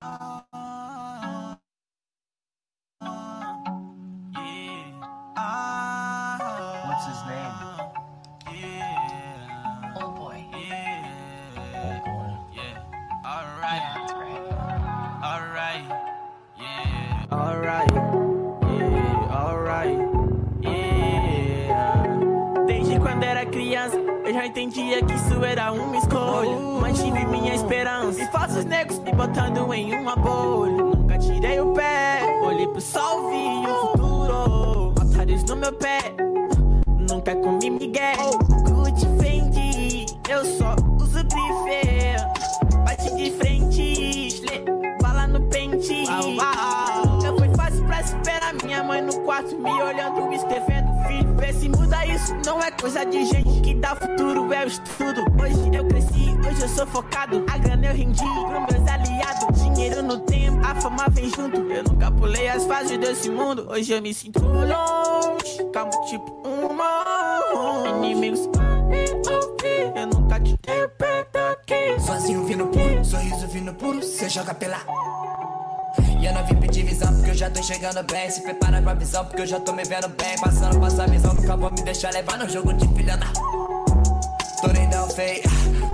Uh... entendia que isso era uma escolha. Mantive minha esperança. E falsos negros me botando em uma bolha. Nunca tirei o pé, olhei pro sol, vi o futuro. Otários no meu pé, nunca comi miguel. Gucci Fendi, eu só uso grife. Bate de frente, bala no pente. Nunca foi fácil pra esperar minha mãe no quarto, me escrevendo muda isso, não é coisa de gente que dá futuro, é o estudo. Hoje eu cresci, hoje eu sou focado. A grana eu rendi pros meus aliados. Dinheiro no tempo, a fama vem junto. Eu nunca pulei as fases desse mundo, hoje eu me sinto longe. Calmo tipo um mão. Inimigos, eu nunca te aqui. Sozinho vindo puro, sorriso vindo puro, cê joga pela. Eu não vim pedir visão porque eu já tô chegando bem. Se prepara com a visão porque eu já tô me vendo bem. Passando, passa a visão, nunca vou me deixar levar no jogo de filha da. Tô lindão feio,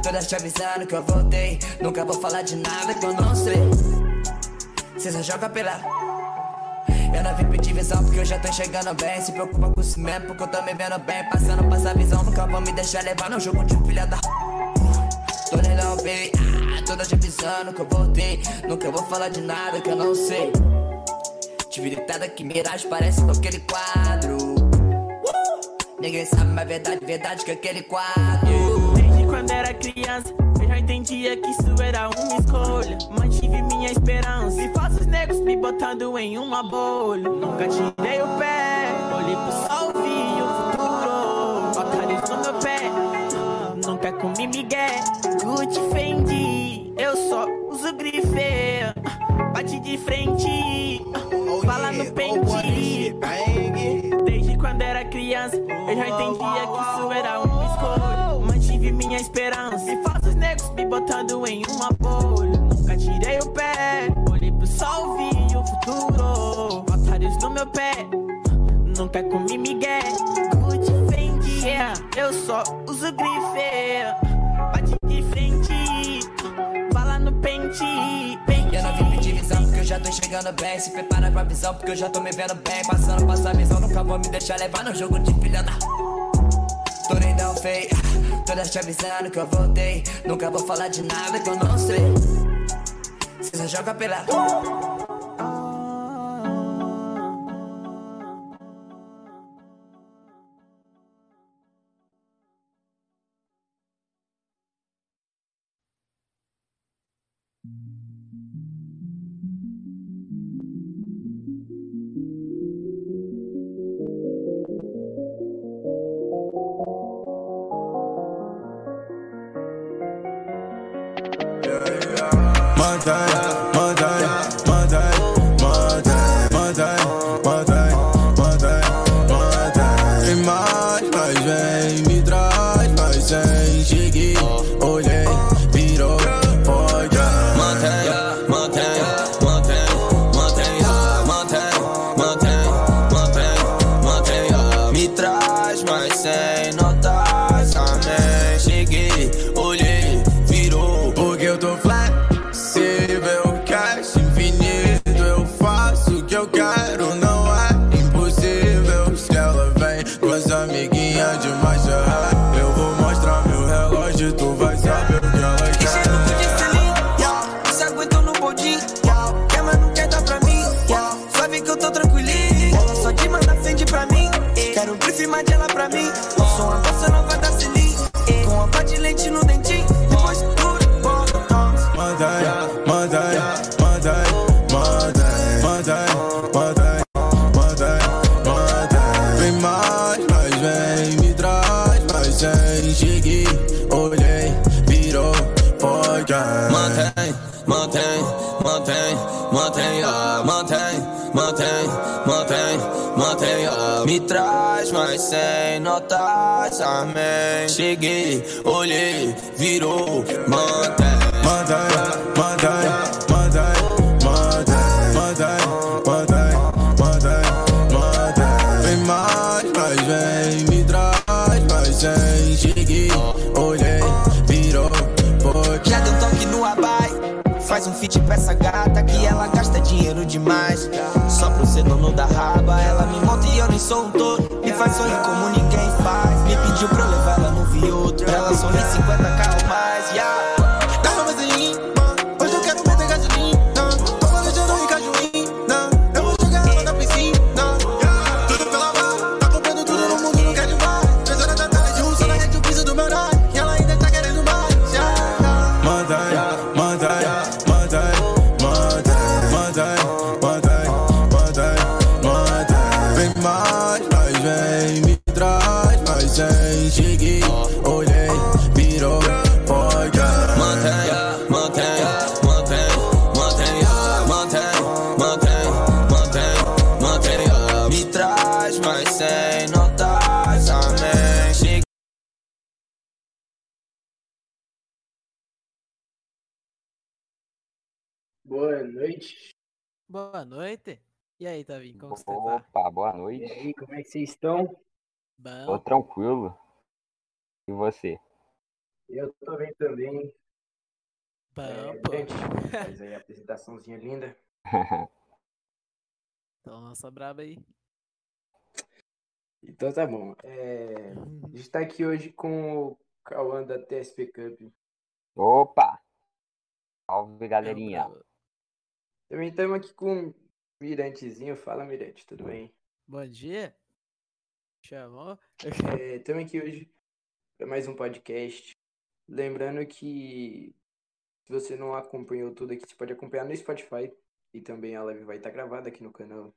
todas te avisando que eu voltei. Nunca vou falar de nada que eu não sei. Cê só joga pela. Eu não vim pedir visão porque eu já tô chegando bem. Se preocupa com isso mesmo porque eu tô me vendo bem. Passando, passa a visão, nunca vou me deixar levar no jogo de filha da. Tô lindão feio, todas te avisando que eu voltei. Nunca vou falar de nada que eu não sei. Tive deitada que miragem parece com aquele quadro. Uh! Ninguém sabe, mas verdade, verdade que aquele quadro. Desde quando era criança, eu já entendia que isso era uma escolha. Mantive minha esperança. E falsos negros me botando em uma bolha. Nunca tirei o pé, olhei pro sol, vi o futuro. Otários no meu pé, nunca comi migué. Gucci Fendi, eu só uso grife. Bate de frente, bala no pente. Desde quando era criança, eu já entendia que isso era uma escolha. Mantive minha esperança. E falsos negros me botando em uma bolha. Nunca tirei o pé, olhei pro sol, vi o futuro. Otários no meu pé, nunca comi migué. Fendi, yeah, eu só uso grife. Bate de frente, bala no pente. Eu não vim pedir visão porque eu já tô chegando bem. Se prepara com a visão porque eu já tô me vendo bem. Passando, passa a visão, nunca vou me deixar levar no jogo de filha. Tô lindão feio, todas te avisando que eu voltei. Nunca vou falar de nada que eu não sei. Cê só joga pela. Mantém, mantém, mantém, mantém, mantém, ah. me traz, mas sem notas, amém. Cheguei, olhei, virou. Mantém, mantém, mantém, faz um feat pra essa gata que ela gasta dinheiro demais. Só pro ser dono da raba, ela me monta e eu nem sou um touro. Me faz sorrir como ninguém faz. Me pediu pra eu levar ela no Vioto, pra ela sorrir 50 carro mais. Yeah. E aí, Tavinho, como você tá? Opa, boa E noite. aí, como é que vocês estão? Tô Bom, tranquilo. E você? Eu tô bem também. bom, É, pô. gente, faz aí a apresentaçãozinha linda. Então, nossa braba aí. Então tá bom. É, a gente tá aqui hoje com o Cauã da TSP Cup. Opa! Salve, É galerinha. brabo. Também estamos aqui com Mirantezinho. Fala, Mirante, tudo bem? Bom dia. Chamou? Estamos aqui hoje para mais um podcast. Lembrando que se você não acompanhou tudo aqui, você pode acompanhar no Spotify. E também a live vai estar gravada aqui no canal.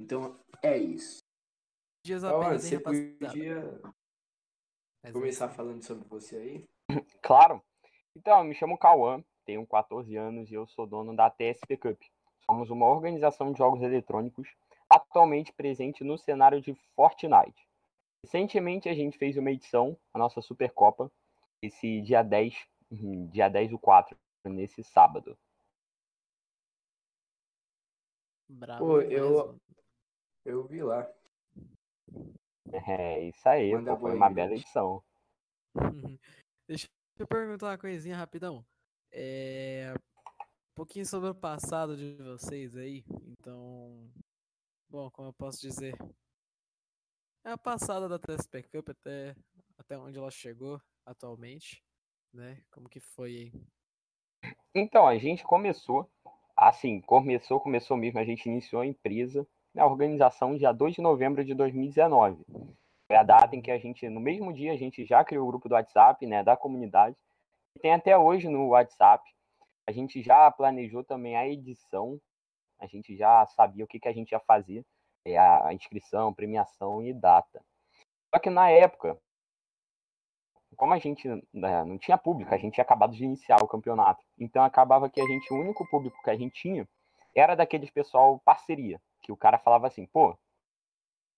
Então é isso. Dias Cauã, apenas, você podia Mas começar falando sobre você aí? Claro. Então, eu me chamo Cauã, tenho 14 anos e eu sou dono da TSP Cup. Somos uma organização de jogos eletrônicos atualmente presente no cenário de Fortnite. Recentemente a gente fez uma edição, a nossa Supercopa, esse dia 10, uhum, dia 10 do 4, nesse sábado. Brabo Pô, eu-. Eu vi lá. É isso aí, pô, foi uma bela edição. Deixa eu perguntar uma coisinha rapidão. É... Um pouquinho sobre o passado de vocês aí. Então, bom, como eu posso dizer? É a passada da TSP Cup até, até onde ela chegou atualmente, né? Como que foi aí? Então, a gente começou, assim, começou, começou mesmo, a gente iniciou a empresa, na organização dia 2 de novembro de 2019. Foi a data em que a gente, no mesmo dia, a gente já criou o grupo do WhatsApp, né, da comunidade, e tem até hoje no WhatsApp. A gente já planejou também a edição, a gente já sabia o que, que a gente ia fazer, é, a inscrição, premiação e data. Só que na época, como a gente né, não tinha público, a gente tinha acabado de iniciar o campeonato. Então acabava que a gente, o único público que a gente tinha era daqueles pessoal parceria, que o cara falava assim, pô,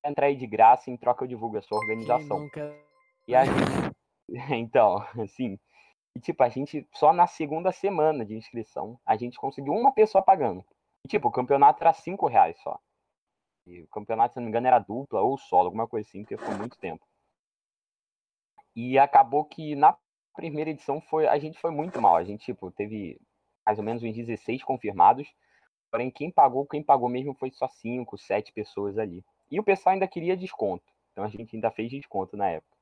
entrar aí de graça, em troca eu divulgo a sua organização. nunca... E a gente, então, assim, e, tipo, a gente só na segunda semana de inscrição, a gente conseguiu uma pessoa pagando. E, tipo, o campeonato era cinco reais só. E o campeonato, se não me engano, era dupla ou solo, alguma coisa assim, porque foi muito tempo. E acabou que na primeira edição foi, a gente foi muito mal. A gente, tipo, teve mais ou menos uns 16 confirmados. Porém, quem pagou, quem pagou mesmo foi só 5, 7 pessoas ali. E o pessoal ainda queria desconto. Então a gente ainda fez desconto na época.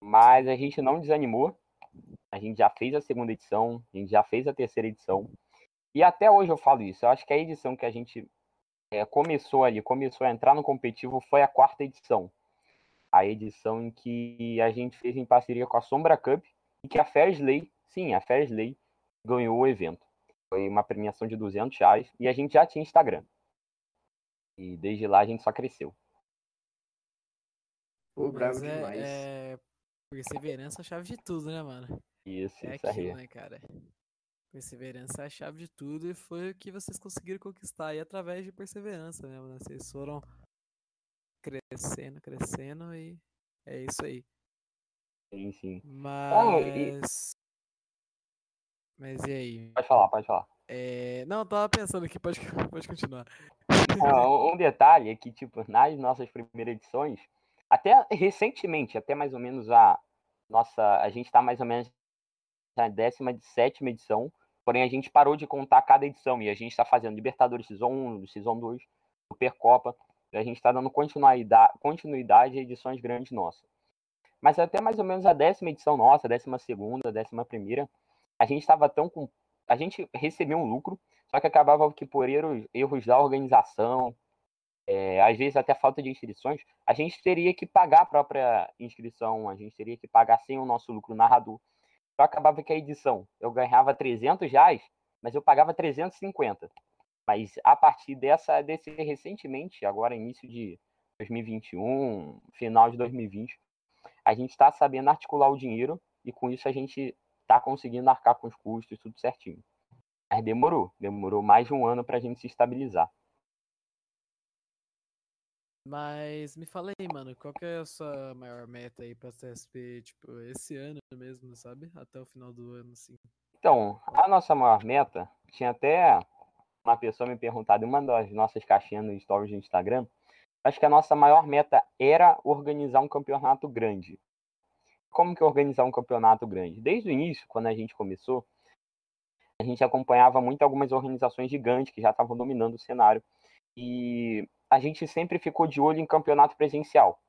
Mas a gente não desanimou. A gente já fez a segunda edição, a gente já fez a terceira edição. E até hoje eu falo isso. Eu acho que a edição que a gente é, começou ali, começou a entrar no competitivo foi a quarta edição. A edição em que a gente fez em parceria com a Sombra Cup e que a Fairsley, sim, a Fairsley ganhou o evento. Foi uma premiação de 200 reais e a gente já tinha Instagram. E desde lá a gente só cresceu. Bravo Mas é, demais. é perseverança é a chave de tudo, né, mano? Isso, É isso aí. aquilo, né, cara? Perseverança é a chave de tudo e foi o que vocês conseguiram conquistar aí através de perseverança, né, mano? Vocês foram crescendo, crescendo e é isso aí. Sim, sim. Mas. e- Mas e aí? Pode falar, pode falar. É... Não, tava pensando aqui, pode, pode continuar. Ah, um detalhe é que, tipo, nas nossas primeiras edições, até recentemente, até mais ou menos a nossa. A gente tá mais ou menos na 17 edição. Porém, a gente parou de contar cada edição e a gente está fazendo Libertadores Season 1, Season 2, Supercopa. E a gente está dando continuidade, continuidade a edições grandes nossas. Mas até mais ou menos a décima edição nossa, décima segunda, décima primeira, a gente estava tão com. A gente recebia um lucro, só que acabava que por erros, erros da organização, é, às vezes até falta de inscrições, a gente teria que pagar a própria inscrição, a gente teria que pagar sem o nosso lucro narrador. Então acabava que a edição, eu ganhava 300 reais, mas eu pagava 350. Mas a partir dessa, desse recentemente, agora início de 2021, final de 2020, a gente está sabendo articular o dinheiro e com isso a gente está conseguindo arcar com os custos, tudo certinho. Mas demorou, demorou mais de um ano para a gente se estabilizar. Mas me fala aí, mano, qual que é a sua maior meta aí pra CSP, tipo, esse ano mesmo, sabe? Até o final do ano, assim. Então, a nossa maior meta, tinha até uma pessoa me perguntado em uma das nossas caixinhas no stories do Instagram, acho que a nossa maior meta era organizar um campeonato grande. Como que organizar um campeonato grande? Desde o início, quando a gente começou, a gente acompanhava muito algumas organizações gigantes que já estavam dominando o cenário. E a gente sempre ficou de olho em campeonato presencial.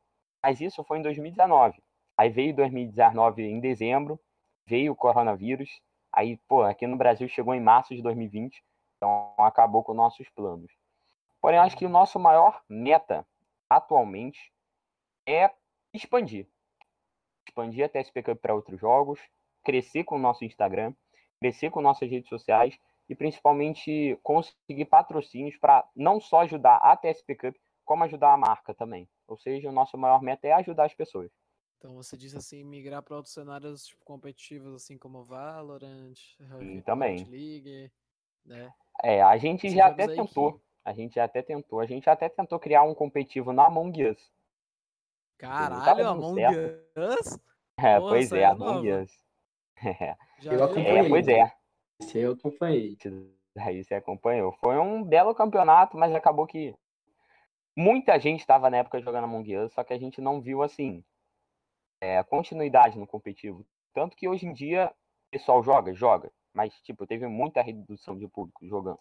Mas isso foi em 2019. Aí veio 2019 em dezembro, veio o coronavírus. Aí, pô, aqui no Brasil chegou em março de 2020. Então acabou com nossos planos. Porém, acho que o nosso maior meta atualmente é expandir. Expandir a TSP Cup para outros jogos, crescer com o nosso Instagram, crescer com nossas redes sociais e principalmente conseguir patrocínios para não só ajudar a TSP Cup, como ajudar a marca também. Ou seja, o nosso maior meta é ajudar as pessoas. Então você disse assim, migrar para outros cenários tipo, competitivos, assim como Valorant, e também. League, né? É, a gente já até tentou. Que... A gente já até tentou. A gente até tentou criar um competitivo na Among Us. Caralho, Among Us? É, Pô, pois é, é Among Us. É. Eu acompanhei. É, pois é. Esse aí eu acompanhei. Aí você acompanhou. Foi um belo campeonato, mas acabou que muita gente estava na época jogando Among Us, só que a gente não viu assim é, continuidade no competitivo. Tanto que hoje em dia o pessoal joga, joga, mas tipo, teve muita redução de público jogando.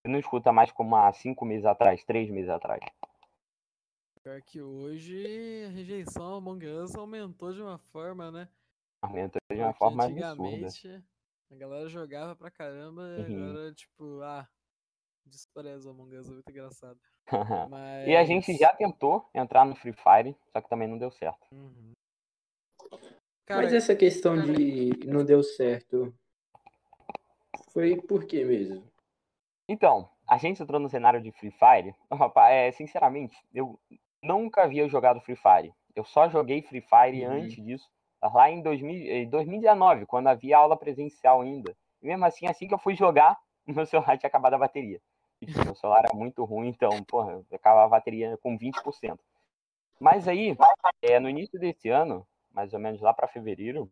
Você não escuta mais como há cinco meses atrás, três meses atrás. Pior que hoje a rejeição ao Among Us aumentou de uma forma, né? Aumentou de uma Porque forma absurda. A galera jogava pra caramba e uhum. agora, tipo, ah, despreza o Among Us, é muito engraçado. Mas... E a gente já tentou entrar no Free Fire, só que também não deu certo. Uhum. Cara, Mas essa questão cara... de não deu certo foi por quê mesmo? Então, a gente entrou no cenário de Free Fire. É, sinceramente, eu nunca havia jogado Free Fire. Eu só joguei Free Fire uhum. antes disso, lá em 2000, 2019, quando havia aula presencial ainda. E mesmo assim, assim que eu fui jogar, meu celular tinha acabado a bateria. Meu celular era muito ruim, então, porra, acabava a bateria com 20%. Mas aí, é, no início desse ano, mais ou menos lá para fevereiro,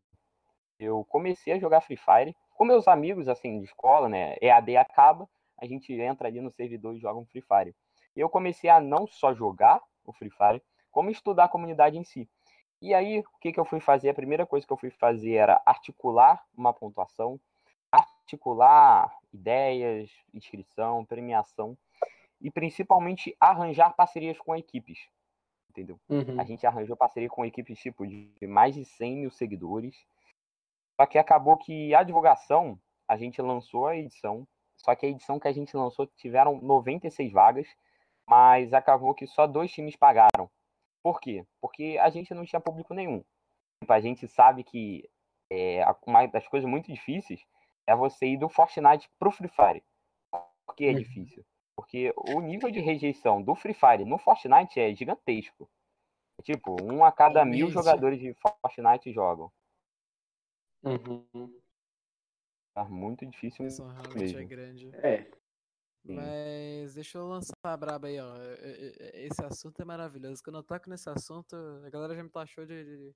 eu comecei a jogar Free Fire com meus amigos, assim, de escola, né? EAD acaba, a gente entra ali no servidor e joga um Free Fire. E eu comecei a não só jogar o Free Fire, como estudar a comunidade em si. E aí, o que, que eu fui fazer? A primeira coisa que eu fui fazer era articular uma pontuação, articular ideias, inscrição, premiação e principalmente arranjar parcerias com equipes entendeu? Uhum. A gente arranjou parceria com equipes tipo de mais de 100 mil seguidores. Só que acabou que a divulgação, a gente lançou a edição, só que a edição que a gente lançou tiveram 96 vagas, mas acabou que só dois times pagaram. Por quê? Porque a gente não tinha público nenhum. Tipo, a gente sabe que é, uma das coisas muito difíceis é você ir do Fortnite pro Free Fire. Por que é uhum. difícil? Porque o nível de rejeição do Free Fire no Fortnite é gigantesco. Tipo, um a cada é mil jogadores de Fortnite jogam. Uhum. Tá muito difícil Isso realmente é mesmo. é grande. É. Mas deixa eu lançar a braba aí, ó. Esse assunto é maravilhoso. Quando eu toco nesse assunto, a galera já me taxou de, de,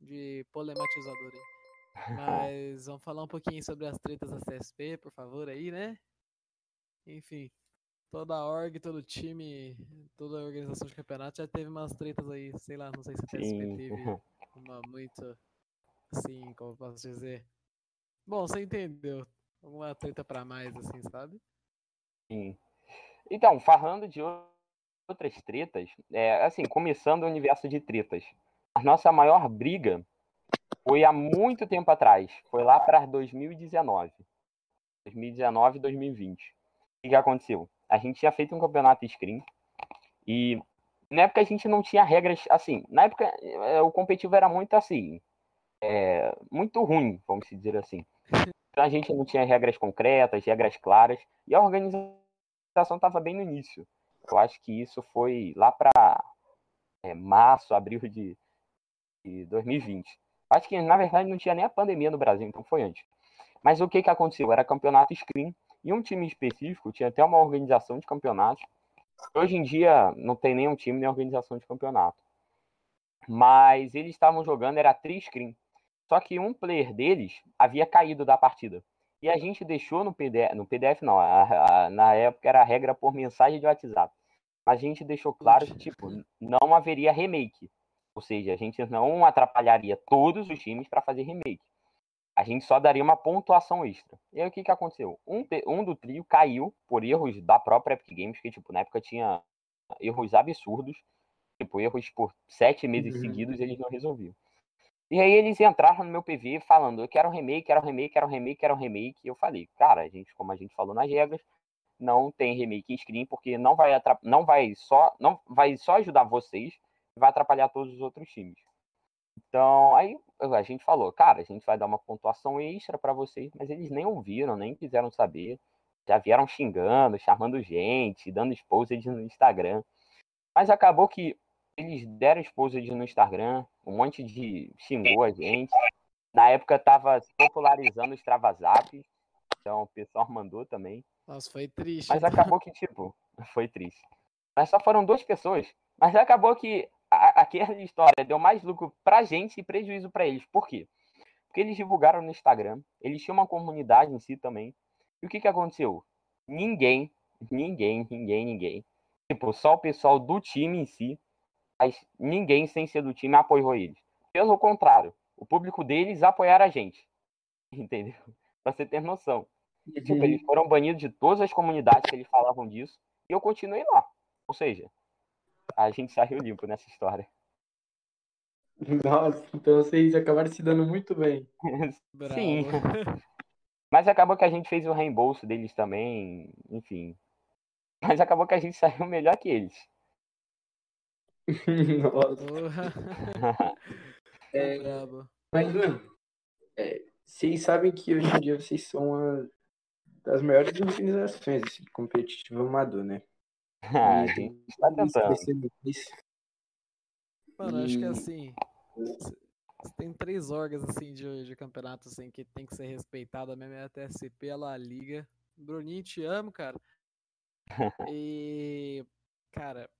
de problematizador aí. Mas vamos falar um pouquinho sobre as tretas da CSP, por favor, aí, né? Enfim toda a org, todo time, toda a organização de campeonato já teve umas tretas aí, sei lá, não sei se a TSP teve uma muito assim, como eu posso dizer. Bom, você entendeu. alguma treta pra mais, assim, sabe? Sim. Então, falando de ou- outras tretas, é, assim, começando o universo de tretas, a nossa maior briga foi há muito tempo atrás, foi lá para 2019. 2019 2020. O que, que aconteceu? A gente tinha feito um campeonato screen e na época a gente não tinha regras assim. Na época eh, o competitivo era muito assim, é, muito ruim, vamos dizer assim. A gente não tinha regras concretas, regras claras e a organização estava bem no início. Eu acho que isso foi lá para março, abril de, de 2020. Acho que na verdade não tinha nem a pandemia no Brasil, então foi antes. Mas o que, que aconteceu? Era campeonato screen e um time específico tinha até uma organização de campeonatos. Hoje em dia não tem nenhum time nem organização de campeonato. Mas eles estavam jogando, era tri-screen. Só que um player deles havia caído da partida. E a gente deixou no PDF, no PDF não, a- a- na época era a regra por mensagem de WhatsApp. A gente deixou claro que, tipo, não haveria remake. Ou seja, a gente não atrapalharia todos os times para fazer remake. A gente só daria uma pontuação extra. E aí o que, que aconteceu? Um, um do trio caiu por erros da própria Epic Games, que tipo, na época tinha erros absurdos. Tipo, erros por sete meses Uhum. seguidos eles não resolviam. E aí eles entraram no meu PV falando, eu quero um remake, quero um remake, quero um remake, quero um remake. E eu falei, cara, a gente, como a gente falou nas regras, não tem remake em screen, porque não vai, não vai só não vai só ajudar vocês, vai atrapalhar todos os outros times. Então, aí a gente falou, cara, a gente vai dar uma pontuação extra para vocês, mas eles nem ouviram, nem quiseram saber. Já vieram xingando, chamando gente, dando exposed no Instagram. Mas acabou que eles deram exposed no Instagram, um monte de xingou a gente. Na época tava popularizando o Extravasap, então o pessoal mandou também. Nossa, foi triste. Mas acabou que, tipo, foi triste. Mas só foram duas pessoas. Mas acabou que a- aquela história deu mais lucro pra gente e prejuízo pra eles. Por quê? Porque eles divulgaram no Instagram, eles tinham uma comunidade em si também. E o que que aconteceu? Ninguém, ninguém, ninguém, ninguém. Tipo, só o pessoal do time em si, mas ninguém sem ser do time apoiou eles. Pelo contrário, o público deles apoiaram a gente. Entendeu? Pra você ter noção. Tipo, eles foram banidos de todas as comunidades que eles falavam disso. E eu continuei lá. Ou seja, a gente saiu limpo nessa história. Nossa, então vocês acabaram se dando muito bem. Sim. Mas acabou que a gente fez o reembolso deles também, enfim. Mas acabou que a gente saiu melhor que eles. Nossa. Porra. É, Brabo. mas, mano, é, vocês sabem que hoje em dia vocês são uma das maiores organizações assim, competitivo amador, né? Ah, a gente tá tentando. Mano, acho que assim. Tem três órgãos assim de, de campeonato assim, que tem que ser respeitada mesmo, é a TSP, a La Liga. Bruninho, te amo, cara. E. Cara.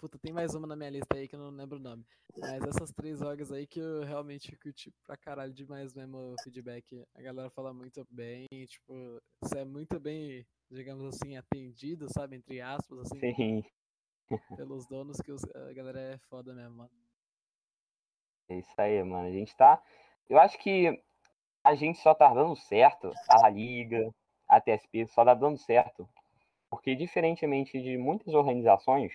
Puta, tem mais uma na minha lista aí que eu não lembro o nome. Mas essas três orgs aí que eu realmente curti pra caralho demais mesmo o feedback. A galera fala muito bem, tipo, isso é muito bem, digamos assim, atendido, sabe? Entre aspas, assim, Sim, pelos donos, que os- a galera é foda mesmo, mano. é isso aí, mano. A gente tá. Eu acho que a gente só tá dando certo. A La Liga, a TSP, só tá dando certo. Porque, diferentemente de muitas organizações,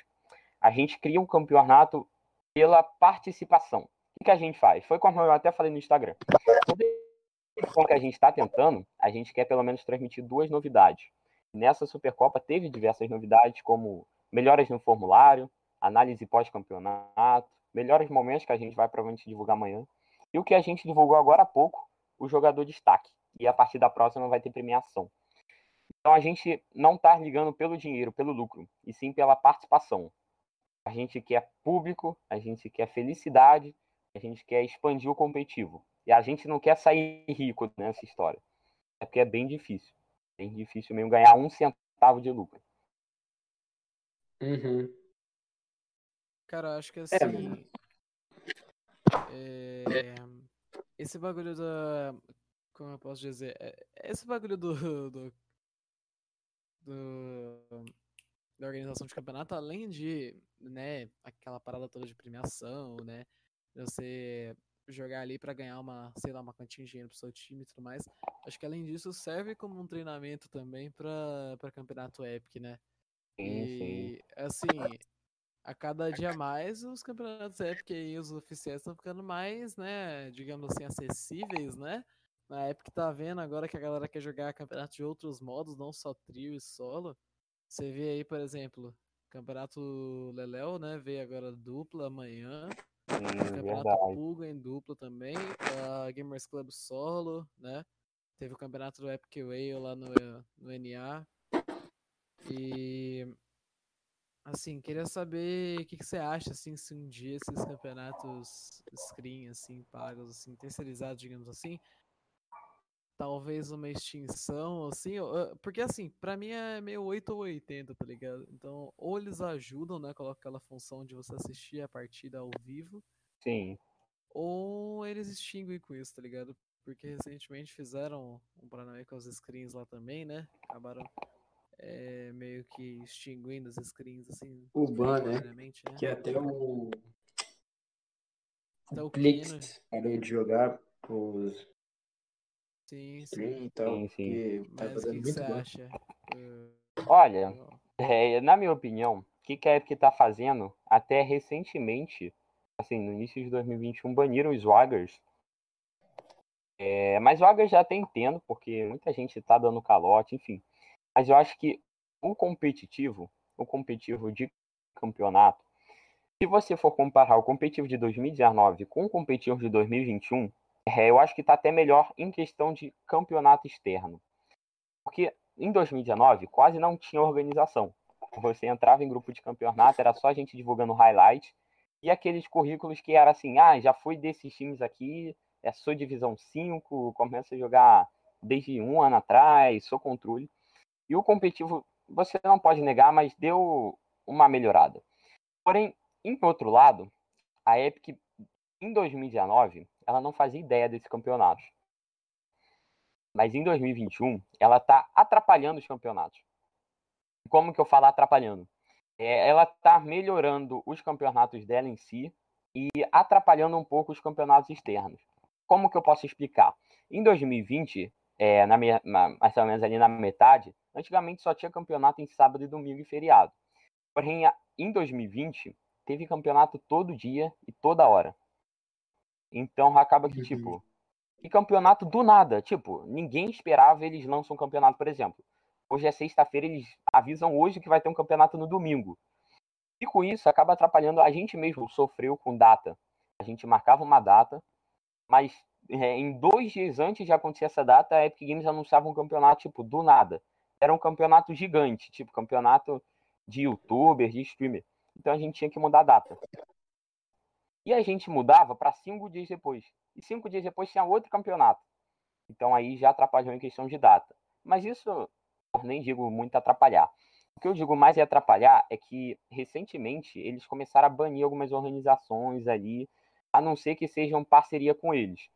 a gente cria um campeonato pela participação. O que, que a gente faz? Foi como eu até falei no Instagram. Toda que a gente está tentando, a gente quer pelo menos transmitir duas novidades. Nessa Supercopa teve diversas novidades, como melhoras no formulário, análise pós-campeonato, melhores momentos que a gente vai provavelmente divulgar amanhã. E o que a gente divulgou agora há pouco, o jogador destaque. E a partir da próxima vai ter premiação. Então a gente não está ligando pelo dinheiro, pelo lucro, e sim pela participação. A gente quer público, a gente quer felicidade, a gente quer expandir o competitivo. E a gente não quer sair rico nessa história. É porque é bem difícil. Bem difícil mesmo ganhar um centavo de lucro. Uhum. Cara, eu acho que É, assim. é, esse bagulho da. Como eu posso dizer? É, Esse bagulho do. do, do- da organização de campeonato, além de, né, aquela parada toda de premiação, né? Você jogar ali pra ganhar uma, sei lá, uma quantia de dinheiro pro seu time e tudo mais. Acho que além disso serve como um treinamento também pra, pra campeonato Epic, né? Sim, sim. E assim, a cada dia mais os campeonatos Epic e os oficiais estão ficando mais, né, digamos assim, acessíveis, né? Na Epic tá vendo agora que a galera quer jogar campeonato de outros modos, não só trio e solo. Você vê aí, por exemplo, campeonato Leléo, né, veio agora dupla amanhã. Sim, Campeonato. Pulga em dupla também, a Gamers Club solo, né? Teve o campeonato do Epic Whale lá no, no NA. E assim, queria saber o que, que você acha assim, se um dia esses campeonatos screen assim, pagos assim, terceirizados, digamos assim, talvez uma extinção assim, porque assim, pra mim é meio 8 ou 80, tá ligado? Então, ou eles ajudam, né, coloca aquela função de você assistir a partida ao vivo, Sim. ou eles extinguem com isso, tá ligado? Porque recentemente fizeram um Paranauê com as screens lá também, né? Acabaram é, meio que extinguindo as screens, assim. O ban, né? né? Que até o. Até O Plix parou de jogar os Sim, sim. e tal. Sim, sim. Tava Mas o que, que muito você ban. acha? Eh, Olha, é, na minha opinião, o que, que a Epic tá fazendo, até recentemente, assim, no início de 2021, baniram os Swaggers. É, mas Swaggers já até entendo, porque muita gente tá dando calote, enfim. Mas eu acho que o competitivo, o competitivo de campeonato, se você for comparar o competitivo de 2019 com o competitivo de 2021, é, eu acho que tá até melhor em questão de campeonato externo. Porque em 2019 quase não tinha organização. Você entrava em grupo de campeonato, era só a gente divulgando highlight e aqueles currículos que era assim, ah, já fui desses times aqui, é sou divisão 5, começo a jogar desde um ano atrás, sou controle. E o competitivo, você não pode negar, mas deu uma melhorada. Porém, em outro lado, a Epic em 2019, ela não fazia ideia desse campeonato. Mas em 2021, ela está atrapalhando os campeonatos. Como que eu falo atrapalhando? É, ela está melhorando os campeonatos dela em si e atrapalhando um pouco os campeonatos externos. Como que eu posso explicar? Em 2020, é, na, me- na- mais ou menos ali na metade, antigamente só tinha campeonato em sábado e domingo e feriado. Porém, em 2020, teve campeonato todo dia e toda hora. Então acaba que, Uhum. tipo, e campeonato do nada. Tipo, ninguém esperava eles lançam um campeonato, por exemplo. Hoje é sexta-feira, eles avisam hoje que vai ter um campeonato no domingo. E com isso acaba atrapalhando. A gente mesmo sofreu com data. A gente marcava uma data, mas é, em dois dias antes de acontecer essa data, a Epic Games anunciava um campeonato, tipo, do nada. Era um campeonato gigante, tipo, campeonato de youtuber, de streamer. Então a gente tinha que mudar a data. E a gente mudava para cinco dias depois. E cinco dias depois tinha outro campeonato. Então aí já atrapalhou em questão de data. Mas isso nem digo muito atrapalhar. O que eu digo mais é atrapalhar é que recentemente eles começaram a banir algumas organizações ali, a não ser que sejam parceria com eles.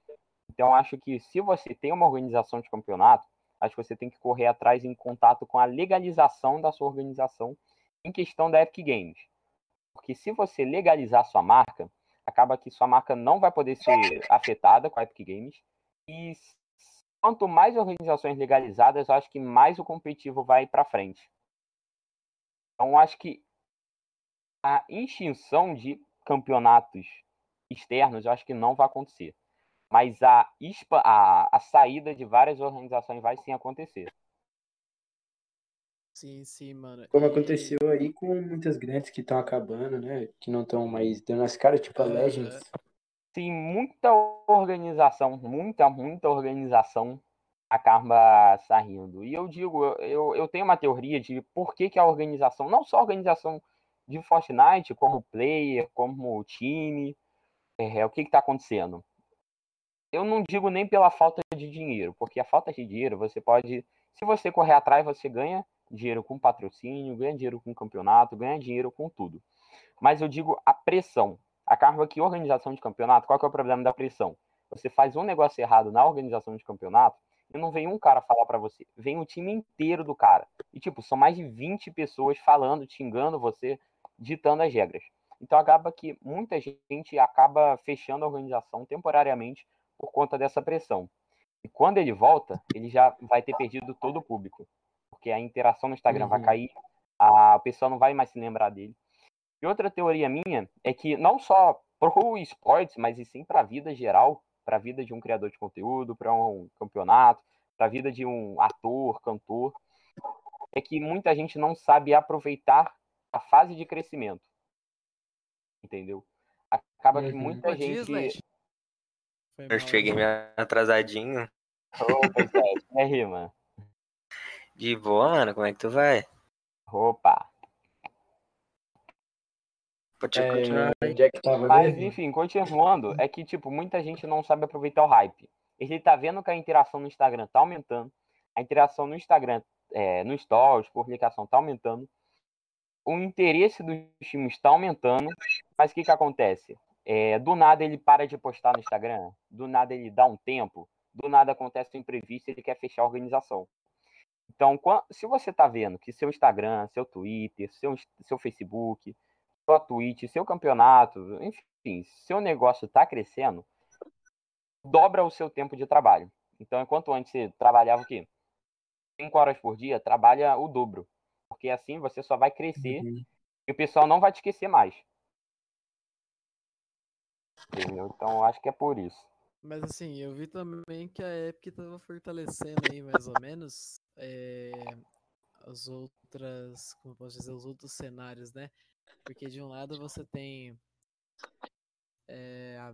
Então acho que se você tem uma organização de campeonato, acho que você tem que correr atrás em contato com a legalização da sua organização em questão da Epic Games. Porque se você legalizar sua marca, acaba que sua marca não vai poder ser afetada com a Epic Games. E quanto mais organizações legalizadas, eu acho que mais o competitivo vai para frente. Então, acho que a extinção de campeonatos externos, eu acho que não vai acontecer. Mas a, a, a saída de várias organizações vai sim acontecer. Sim, sim, mano. Como E- aconteceu aí com muitas grandes que estão acabando, né? Que não estão mais dando as caras, tipo a. Legends. Sim, muita organização, muita, muita organização acaba saindo. E eu digo, eu- eu, eu tenho uma teoria de por que, que a organização, não só a organização de Fortnite, como player, como time, é, o que está acontecendo? Eu não digo nem pela falta de dinheiro, porque a falta de dinheiro você pode, se você correr atrás, você ganha dinheiro com patrocínio, ganha dinheiro com campeonato, ganha dinheiro com tudo. Mas eu digo a pressão. Acaba que organização de campeonato, qual que é o problema da pressão? Você faz um negócio errado na organização de campeonato e não vem um cara falar pra você, vem o time inteiro do cara. E tipo, são mais de 20 pessoas falando, xingando você, ditando as regras. Então acaba que muita gente acaba fechando a organização temporariamente por conta dessa pressão. E quando ele volta, ele já vai ter perdido todo o público, porque a interação no Instagram vai Uhum. cair, a pessoa não vai mais se lembrar dele. E outra teoria minha é que não só pro esportes, mas e sim para a vida geral, para a vida de um criador de conteúdo, para um campeonato, para a vida de um ator, cantor, é que muita gente não sabe aproveitar a fase de crescimento. Entendeu? Acaba que Uhum. muita Ô, gente. Eu cheguei viu? meio atrasadinho. Opa, Zé, e aí, mano? De boa, mano, como é que tu vai? Opa. Pode É, continuar aí. é que tava Mas, enfim, continuando, é que, tipo, muita gente não sabe aproveitar o hype. Ele tá vendo que a interação no Instagram tá aumentando, a interação no Instagram, é, no Stories, publicação tá aumentando, o interesse dos times tá aumentando, mas o que que acontece? É, do nada ele para de postar no Instagram, do nada ele dá um tempo, do nada acontece um imprevisto e ele quer fechar a organização. Então, se você tá vendo que seu Instagram, seu Twitter, seu, seu Facebook, sua Twitch, seu campeonato, enfim, seu negócio está crescendo, dobra o seu tempo de trabalho. Então, enquanto antes você trabalhava o quê? 5 horas por dia, trabalha o dobro. Porque assim você só vai crescer Uhum. e o pessoal não vai te esquecer mais. Entendeu? Então, acho que é por isso. Mas assim, eu vi também que a Epic tava fortalecendo aí mais ou menos eh, as outras, como posso dizer, os outros cenários, né? Porque de um lado você tem eh, a-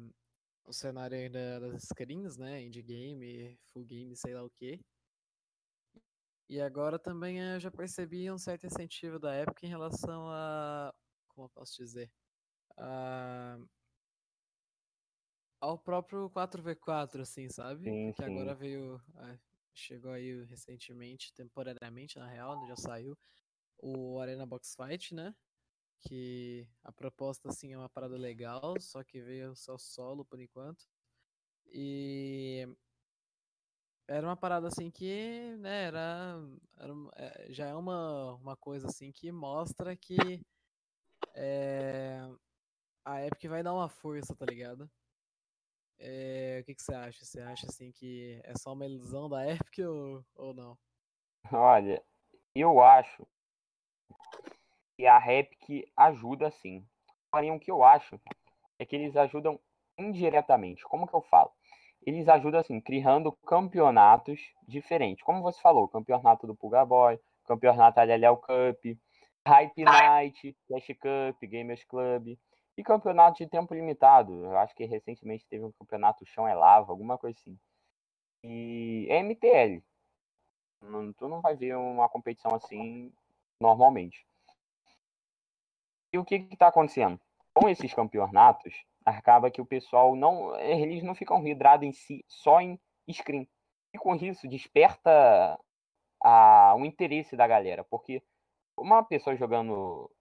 o cenário ainda das screens, né? Indie game, full game, sei lá o quê. E agora também eu já percebi um certo incentivo da Epic em relação a, como eu posso dizer, a ao próprio 4v4, assim, sabe? Sim, sim. agora veio. ah, Chegou aí recentemente, temporariamente, na real, já saiu, o Arena Box Fight, né? Que a proposta, assim, é uma parada legal, só que veio só solo por enquanto. E. Era uma parada assim que, né, era, era é, já é uma, uma coisa assim que mostra que é, a Epic vai dar uma força, tá ligado? É, o que, que você acha? Você acha assim que é só uma ilusão da Epic ou, ou não? Olha, eu acho que a Epic ajuda sim. Porém, o que eu acho é que eles ajudam indiretamente. Como que eu falo? Eles ajudam assim, criando campeonatos diferentes. Como você falou, campeonato do Pulga Boy, campeonato LLL Cup, Hype Night, Clash Cup, Gamers Club e campeonato de tempo limitado. Eu acho que recentemente teve um campeonato Chão é Lava, alguma coisa assim. E é MTL. Não- tu não vai ver uma competição assim normalmente. E o que está acontecendo? Com esses campeonatos, acaba que o pessoal não. Eles não ficam vidrados em si, só em screen. E com isso desperta a, o interesse da galera. Porque uma pessoa jogando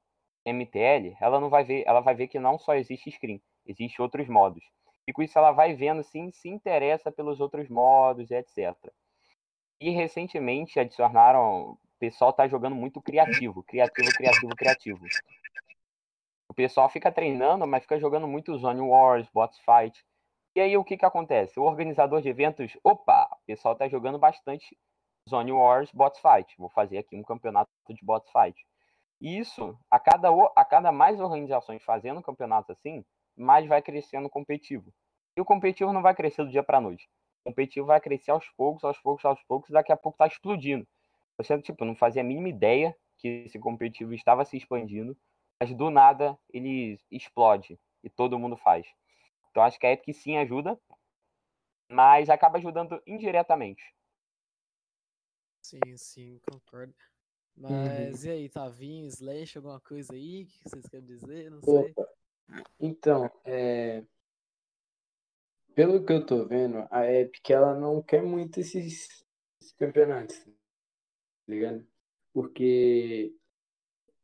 MTL, ela não vai ver, ela vai ver que não só existe screen, existe outros modos. E com isso ela vai vendo sim, se interessa pelos outros modos, etc. E recentemente adicionaram, o pessoal tá jogando muito criativo, criativo, criativo, criativo. O pessoal fica treinando, mas fica jogando muito Zone Wars, Bots Fight. E aí o que que acontece? O organizador de eventos, opa, o pessoal tá jogando bastante Zone Wars, Bots Fight. Vou fazer aqui um campeonato de Bots Fight. E isso, a cada, a cada mais organizações fazendo campeonatos assim, mais vai crescendo o competitivo. E o competitivo não vai crescer do dia para noite. O competitivo vai crescer aos poucos, aos poucos, aos poucos, daqui a pouco tá explodindo. Você, tipo, não fazia a mínima ideia que esse competitivo estava se expandindo, mas do nada ele explode e todo mundo faz. Então acho que a Epic sim ajuda, mas acaba ajudando indiretamente. Sim, sim, concordo. Mas e aí, Tavinho, Slash, alguma coisa aí? O que vocês querem dizer? Não sei. Opa. Então, é... pelo que eu tô vendo, a Epic ela não quer muito esses, esses campeonatos, tá ligado? Porque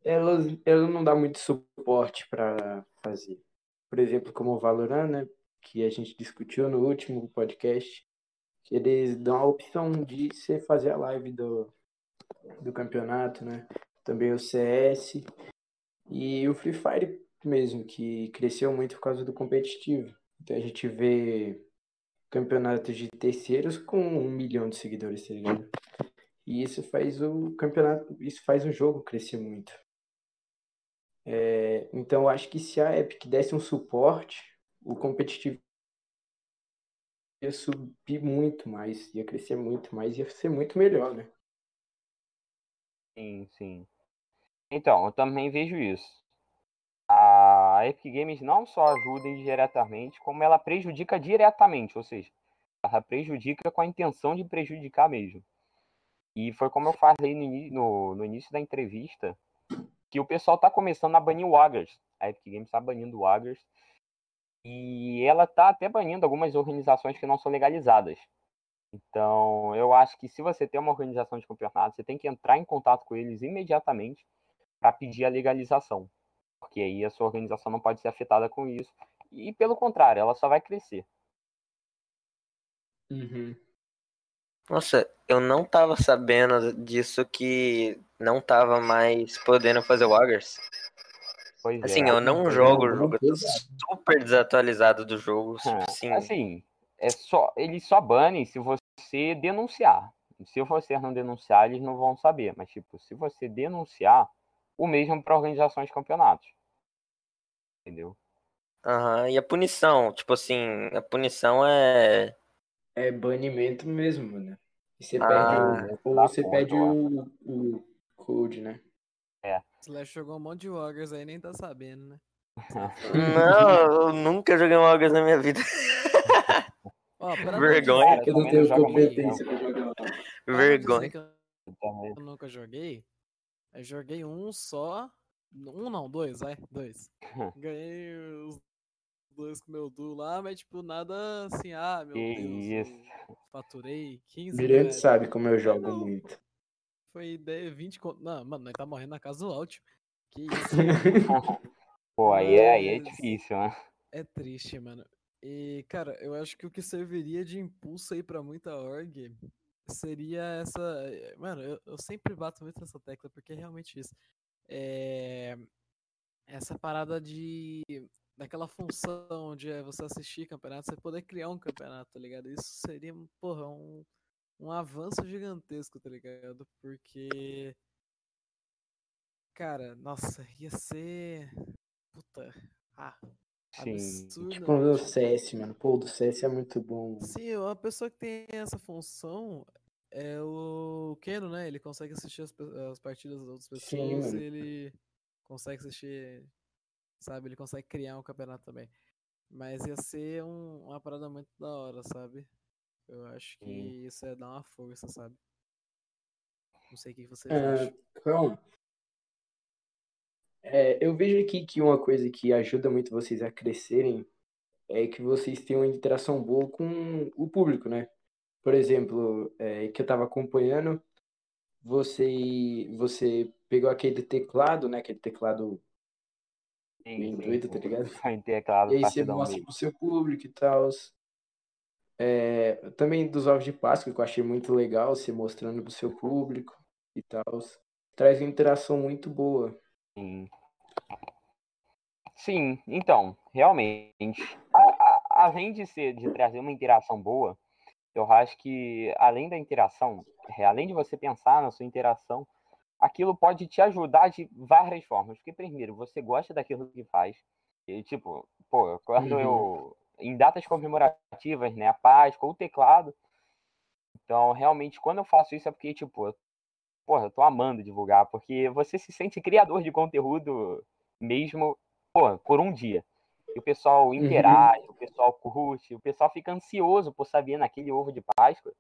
ela, ela não dá muito suporte pra fazer. Por exemplo, como o Valorant, né? Que a gente discutiu no último podcast, eles dão a opção de você fazer a live do, do campeonato, né? Também o CS. E o Free Fire mesmo, que cresceu muito por causa do competitivo. Então a gente vê campeonatos de terceiros com um milhão de seguidores, tá ligado? E isso faz o campeonato, isso faz o jogo crescer muito. É, então eu acho que se a Epic desse um suporte, o competitivo ia subir muito mais, ia crescer muito mais, ia ser muito melhor, né? Sim, sim. Então, eu também vejo isso. A Epic Games não só ajuda indiretamente, como ela prejudica diretamente, ou seja, ela prejudica com a intenção de prejudicar mesmo. E foi como eu falei no, no, no início da entrevista, que o pessoal tá começando a banir o Aggers. A Epic Games tá banindo o Aggers. E ela tá até banindo algumas organizações que não são legalizadas. Então, eu acho que se você tem uma organização de campeonato, você tem que entrar em contato com eles imediatamente para pedir a legalização. Porque aí a sua organização não pode ser afetada com isso. E pelo contrário, ela só vai crescer. Uhum. Nossa, eu não tava sabendo disso que não tava mais podendo fazer o Aggers. Pois Assim, é. eu não jogo o jogo, eu tô super desatualizado do jogo. Ah, Assim, Assim, é só, eles só banem se você denunciar. Se você não denunciar, eles não vão saber. Mas, tipo, se você denunciar, o mesmo para organizações de campeonatos. Entendeu? aham, E a punição, tipo assim, a punição é. É banimento mesmo, mano. E você Ah, perde o, ou tá você bom, perde então, o, o code, né? Slash jogou um monte de Wargers aí, nem tá sabendo, né? Não, eu nunca joguei um Aggers na minha vida. Ó, Vergonha. dizer que Eu não tenho competência pra jogar. Vergonha. eu nunca joguei. Eu joguei um só. Um não, dois, vai. Dois. Ganhei os dois com meu duo lá, mas tipo, nada assim, ah, meu Que Deus. isso. faturei 15 mil Miranda reais. sabe como eu jogo Não. muito. Foi ideia 20 conto. Não, mano, nós tá morrendo na casa do Alt. Que isso. Pô, aí é, aí é difícil, né? É triste, mano. E, cara, eu acho que o que serviria de impulso aí pra muita org seria essa. eh, Mano, eu, eu sempre bato muito nessa tecla, porque é realmente isso. É. Essa parada de. Daquela função de eh, você assistir campeonato, você poder criar um campeonato, tá ligado? Isso seria, porra, um, um avanço gigantesco, tá ligado? Porque. Cara, nossa, ia ser. Puta. Ah, Sim. Tipo o do CS, mano. Pô, o do CS é muito bom. mano. Sim, uma pessoa que tem essa função é o Keno, né? Ele consegue assistir as, as partidas das outras Sim, pessoas e ele consegue assistir, sabe? Ele consegue criar um campeonato também. Mas ia ser um- uma parada muito da hora, sabe? Eu acho que Sim. isso ia dar uma força, sabe? Não sei o que vocês Ah, acham. Então, é, eu vejo aqui que uma coisa que ajuda muito vocês a crescerem é que vocês tenham uma interação boa com o público, né? Por exemplo, é, que eu tava acompanhando, você, você pegou aquele teclado, né? Aquele teclado bem doido, tá ligado? Teclado, E aí você mostra mesmo. pro seu público e tal. É, também dos ovos de Páscoa, que eu achei muito legal, você mostrando pro seu público e tal. Traz uma interação muito boa. Sim. Sim, então, realmente, a- a- além de ser de trazer uma interação boa, eu acho que além da interação, é, além de você pensar na sua interação, aquilo pode te ajudar de várias formas. Porque primeiro, você gosta daquilo que faz. E, tipo, pô, quando Uhum. eu em datas comemorativas, né, a Páscoa, o teclado. Então, realmente, quando eu faço isso é porque, tipo, eu- porra, eu tô amando divulgar, porque você se sente criador de conteúdo mesmo, pô, por um dia. E o pessoal interage, o pessoal curte, o pessoal fica ansioso por saber naquele ovo de Páscoa.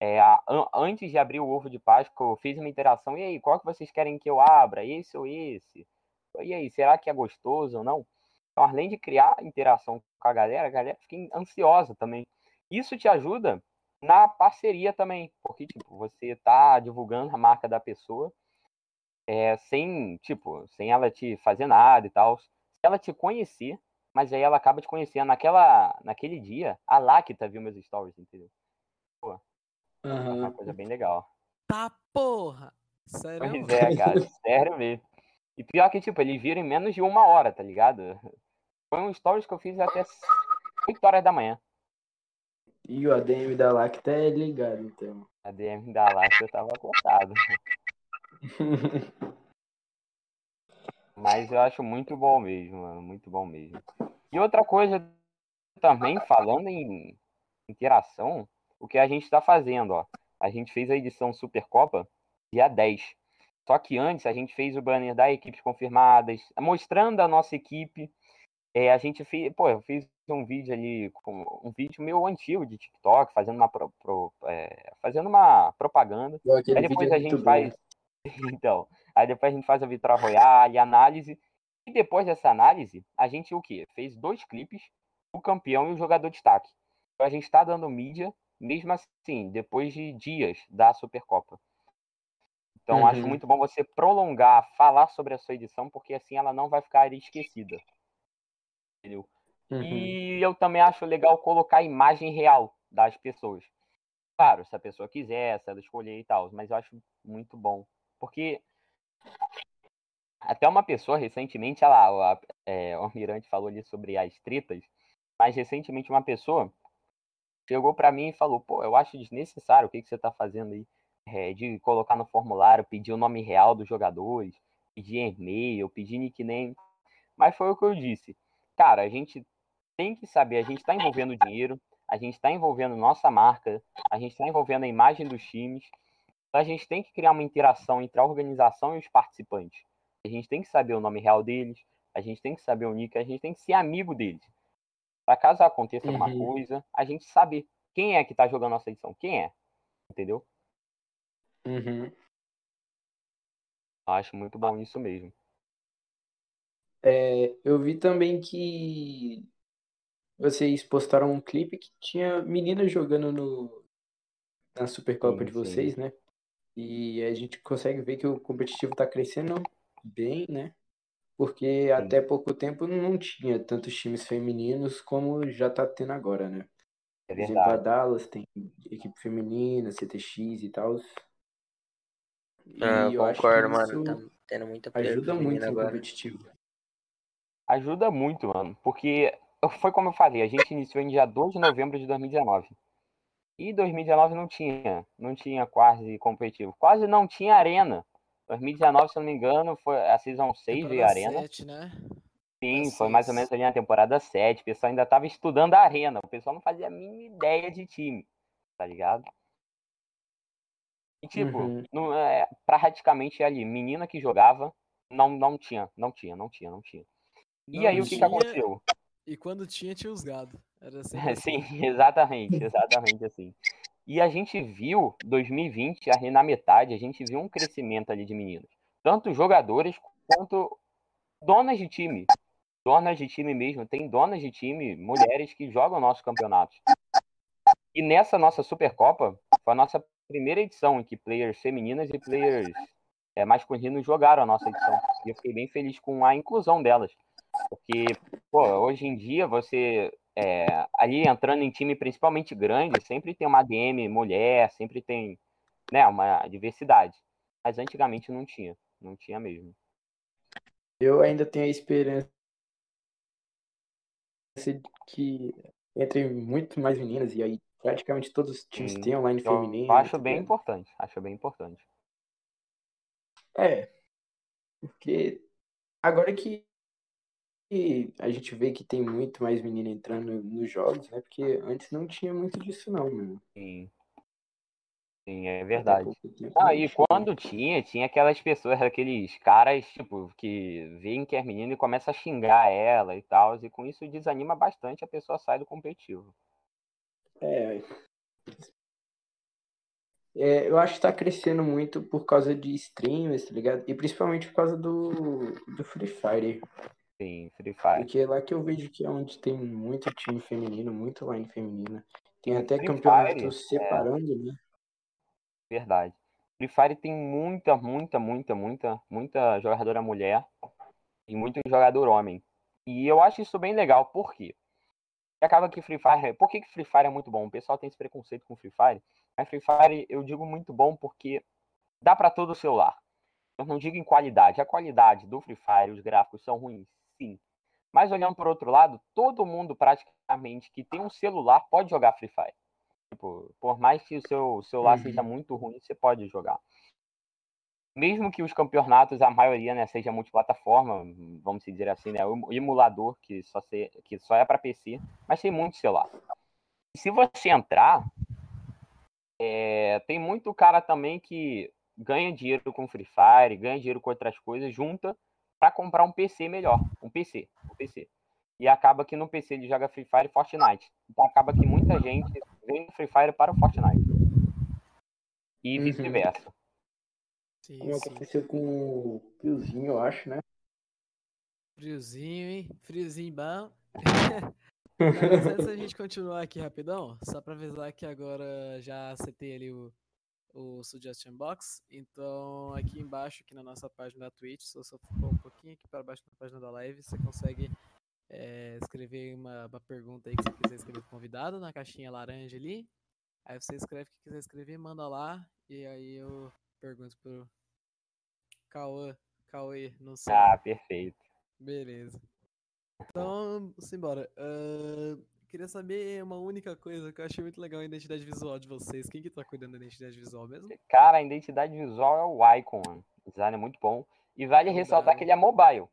É, a- an- antes de abrir o ovo de Páscoa, eu fiz uma interação. E aí, qual que vocês querem que eu abra? Esse ou esse? E aí, será que é gostoso ou não? Então, além de criar interação com a galera, a galera fica ansiosa também. Isso te ajuda na parceria também, porque tipo, você tá divulgando a marca da pessoa é, sem, tipo, sem ela te fazer nada e tal. Se ela te conhecer, mas aí ela acaba te conhecendo naquela, naquele dia, a Lakita viu meus stories, entendeu? Pô, é uma coisa bem legal. Tá porra! Sério? Pois é, cara, sério mesmo. E pior que, tipo, eles viram em menos de uma hora, tá ligado? Foi um stories que eu fiz até 8 horas da manhã. E o ADM da Lacta é ligado, então. A DM da Lacta tava cortado. Mas eu acho muito bom mesmo, mano. Muito bom mesmo. E outra coisa também, falando em interação, o que a gente tá fazendo, ó. A gente fez a edição Supercopa dia 10. Só que antes a gente fez o banner da equipes confirmadas, mostrando a nossa equipe. É, a gente fez, pô, eu fiz um vídeo ali, com, um vídeo meu antigo de TikTok, fazendo uma, pro, pro, é, fazendo uma propaganda. Aí depois a gente faz. Então, aí depois a gente faz a Vitória Royale, análise. E depois dessa análise, a gente o quê? Fez dois clipes, o campeão e o jogador de destaque. Então a gente está dando mídia, mesmo assim, depois de dias da Supercopa. Então acho Uhum. muito bom você prolongar, falar sobre a sua edição, porque assim ela não vai ficar esquecida. Entendeu? Uhum. E eu também acho legal colocar a imagem real das pessoas. Claro, se a pessoa quiser, se ela escolher e tal, mas eu acho muito bom. Porque até uma pessoa recentemente, olha lá, a- é, o Almirante falou ali sobre as tretas, mas recentemente uma pessoa chegou pra mim e falou, pô, eu acho desnecessário o que, que você tá fazendo aí, é, de colocar no formulário, pedir o nome real dos jogadores, pedir e-mail, pedir nickname, mas foi o que eu disse. Cara, a gente tem que saber, a gente está envolvendo dinheiro, a gente está envolvendo nossa marca, a gente está envolvendo a imagem dos times, então a gente tem que criar uma interação entre a organização e os participantes. A gente tem que saber o nome real deles, a gente tem que saber o nick, a gente tem que ser amigo deles. Para caso aconteça alguma Uhum. coisa, a gente saber quem é que tá jogando nossa edição, quem é, entendeu? Uhum. Acho muito bom isso mesmo. É, eu vi também que vocês postaram um clipe que tinha meninas jogando no, na Supercopa Sim, de sim. vocês, né? E a gente consegue ver que o competitivo tá crescendo bem, né? Porque até pouco tempo não tinha tantos times femininos como já tá tendo agora, né? É Por exemplo, a verdade. Dallas tem equipe feminina, CTX e tal. E Ah, eu eu acho que concordo, mano. Tá tendo muita ajuda muito no agora. competitivo. Ajuda muito, mano, porque foi como eu falei, a gente iniciou em dia 2 de novembro de 2019. E 2019 não tinha, não tinha quase competitivo, quase não tinha arena. 2019, se eu não me engano, foi a season 6 veio a Temporada arena. 7, né? Sim, foi mais ou menos ali na temporada 7. O pessoal ainda tava estudando a arena. O pessoal não fazia a mínima ideia de time, tá ligado? E tipo, Uhum. não, é, praticamente ali, menina que jogava, não, não tinha, não tinha, não tinha, não tinha. E Não aí o que, que tinha, aconteceu? E quando tinha, tinha os gado. Era assim. Sim, exatamente, exatamente assim. E a gente viu, 2020, ali na metade, a gente viu um crescimento ali de meninos. Tanto jogadores quanto donas de time. Donas de time mesmo. Tem donas de time, mulheres que jogam nossos campeonatos. E nessa nossa Supercopa, foi a nossa primeira edição em que players femininas e players é, masculinos jogaram a nossa edição. E eu fiquei bem feliz com a inclusão delas. Porque, pô, hoje em dia você é, ali entrando em time principalmente grande, sempre tem uma ADM mulher, sempre tem né, uma diversidade. Mas antigamente não tinha, não tinha mesmo. Eu ainda tenho a esperança que entre muito mais meninas e aí praticamente todos os times Sim, têm online eu feminino. acho bem importante, acho bem importante. É, porque agora que a gente vê que tem muito mais menina entrando nos jogos, né? Porque antes não tinha muito disso não, mano. Sim, sim, é verdade. Ah, e quando tinha, tinha aquelas pessoas, aqueles caras, tipo, que veem que é menina e começa a xingar ela e tal, e com isso desanima bastante, a pessoa sai do competitivo. É, é, eu acho que tá crescendo muito por causa de streamers, tá ligado? E principalmente por causa do, do Free Fire. Sim, Free Fire. Porque é lá que eu vejo que é onde tem muito time feminino, muito line feminina. Tem até Free campeonato Fire, é. separando, né? Verdade. Free Fire tem muita, muita, muita, muita, muita jogadora mulher e muito jogador homem. E eu acho isso bem legal, por quê? Acaba que Free Fire. Por que, que Free Fire é muito bom? O pessoal tem esse preconceito com Free Fire. Mas Free Fire eu digo muito bom porque dá pra todo celular. Eu não digo em qualidade. A qualidade do Free Fire, os gráficos são ruins, sim. Mas olhando por outro lado, todo mundo praticamente que tem um celular pode jogar Free Fire. Tipo, por mais que o seu celular seja muito ruim, você pode jogar. Mesmo que os campeonatos, a maioria, né, seja multiplataforma, vamos dizer assim, né, o emulador que só, se, que só é para PC, mas tem muito celular. E se você entrar, é, tem muito cara também que ganha dinheiro com Free Fire, ganha dinheiro com outras coisas, junta para comprar um PC melhor, um PC, um PC. E acaba que no PC ele joga Free Fire e Fortnite. Então acaba que muita gente vem do Free Fire para o Fortnite. E Uhum. vice-versa. Como sim. aconteceu com o Piozinho, eu acho, né? Friozinho, hein? Friozinho bom. Mas antes da gente continuar aqui rapidão, só pra avisar que agora já acertei ali o, o Suggestion Box. Então, aqui embaixo, aqui na nossa página da Twitch, se você for um pouquinho aqui para baixo na página da live, você consegue eh, escrever uma, uma pergunta aí que você quiser escrever pro convidado na caixinha laranja ali. Aí você escreve o que quiser escrever, manda lá, e aí eu pergunto pro Cauã. Cauê, não sei. Ah, perfeito. Beleza. Então, simbora. Ahn, queria saber uma única coisa que eu achei muito legal a identidade visual de vocês. Quem que tá cuidando da identidade visual mesmo? Cara, a identidade visual é o Icon, mano. O design é muito bom. E vale ressaltar que ele é mobile.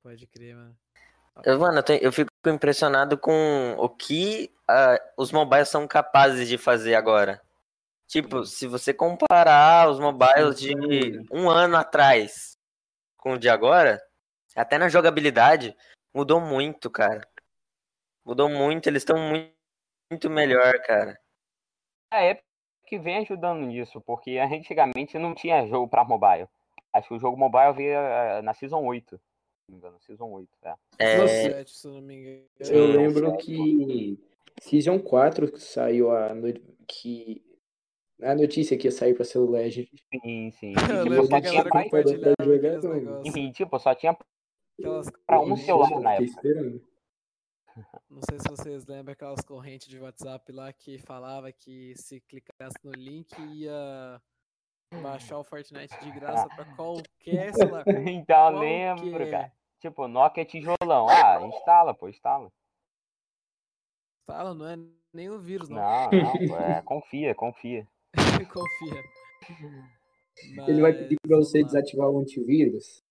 Pode crer, mano. Eu, mano, eu, tenho- eu fico impressionado com o que ah, os mobiles são capazes de fazer agora. Tipo, se você comparar os mobiles de um ano atrás com o de agora, até na jogabilidade, mudou muito, cara. Mudou muito, eles estão muito, muito melhor, cara. A Epic que vem ajudando nisso, porque antigamente não tinha jogo pra mobile. Acho que o jogo mobile veio eh, na Season 8. Se não me engano, Season 8, é. É, eu não me engano. Eu lembro que Season 4 que saiu a que a notícia que ia sair pra celular. Sim, sim. E, tipo, só tinha pra- um celular na época. esperando. Não sei se vocês lembram aquelas correntes de WhatsApp lá que falava que se clicasse no link ia baixar o Fortnite de graça pra qualquer celular. Então, eu lembro, Qualquer. cara. Tipo, Nokia tijolão. Ah, instala, pô, instala. Fala, não é nem o vírus, não. Não, não, pô, é, confia, confia. Confia. Ele vai Mas, pedir pra você desativar o antivírus,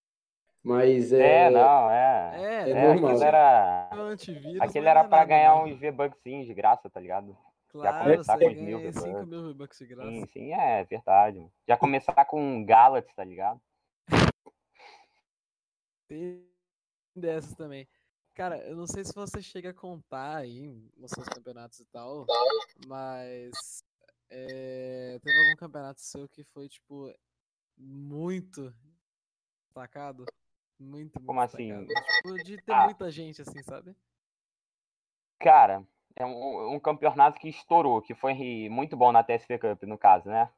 mas é, É, não, é. É, é É, normal. aquilo era. o antivírus Aquele não era é pra ganhar não. uns V-Buckzinhos de graça, tá ligado? Claro, começar você com os mil V-Bucks. 5 mil V-Bucks de graça. Sim, sim, é verdade. Já começar com Galaxy, tá ligado? Tem dessas também. Cara, eu não sei se você chega a contar aí nos seus campeonatos e tal, mas é, teve algum campeonato seu que foi, tipo, muito destacado? Muito, muito Como assim? Tipo, de ter Ah. muita gente, assim, sabe? Cara, é um, um campeonato que estourou, que foi muito bom na TSP Cup, no caso, né?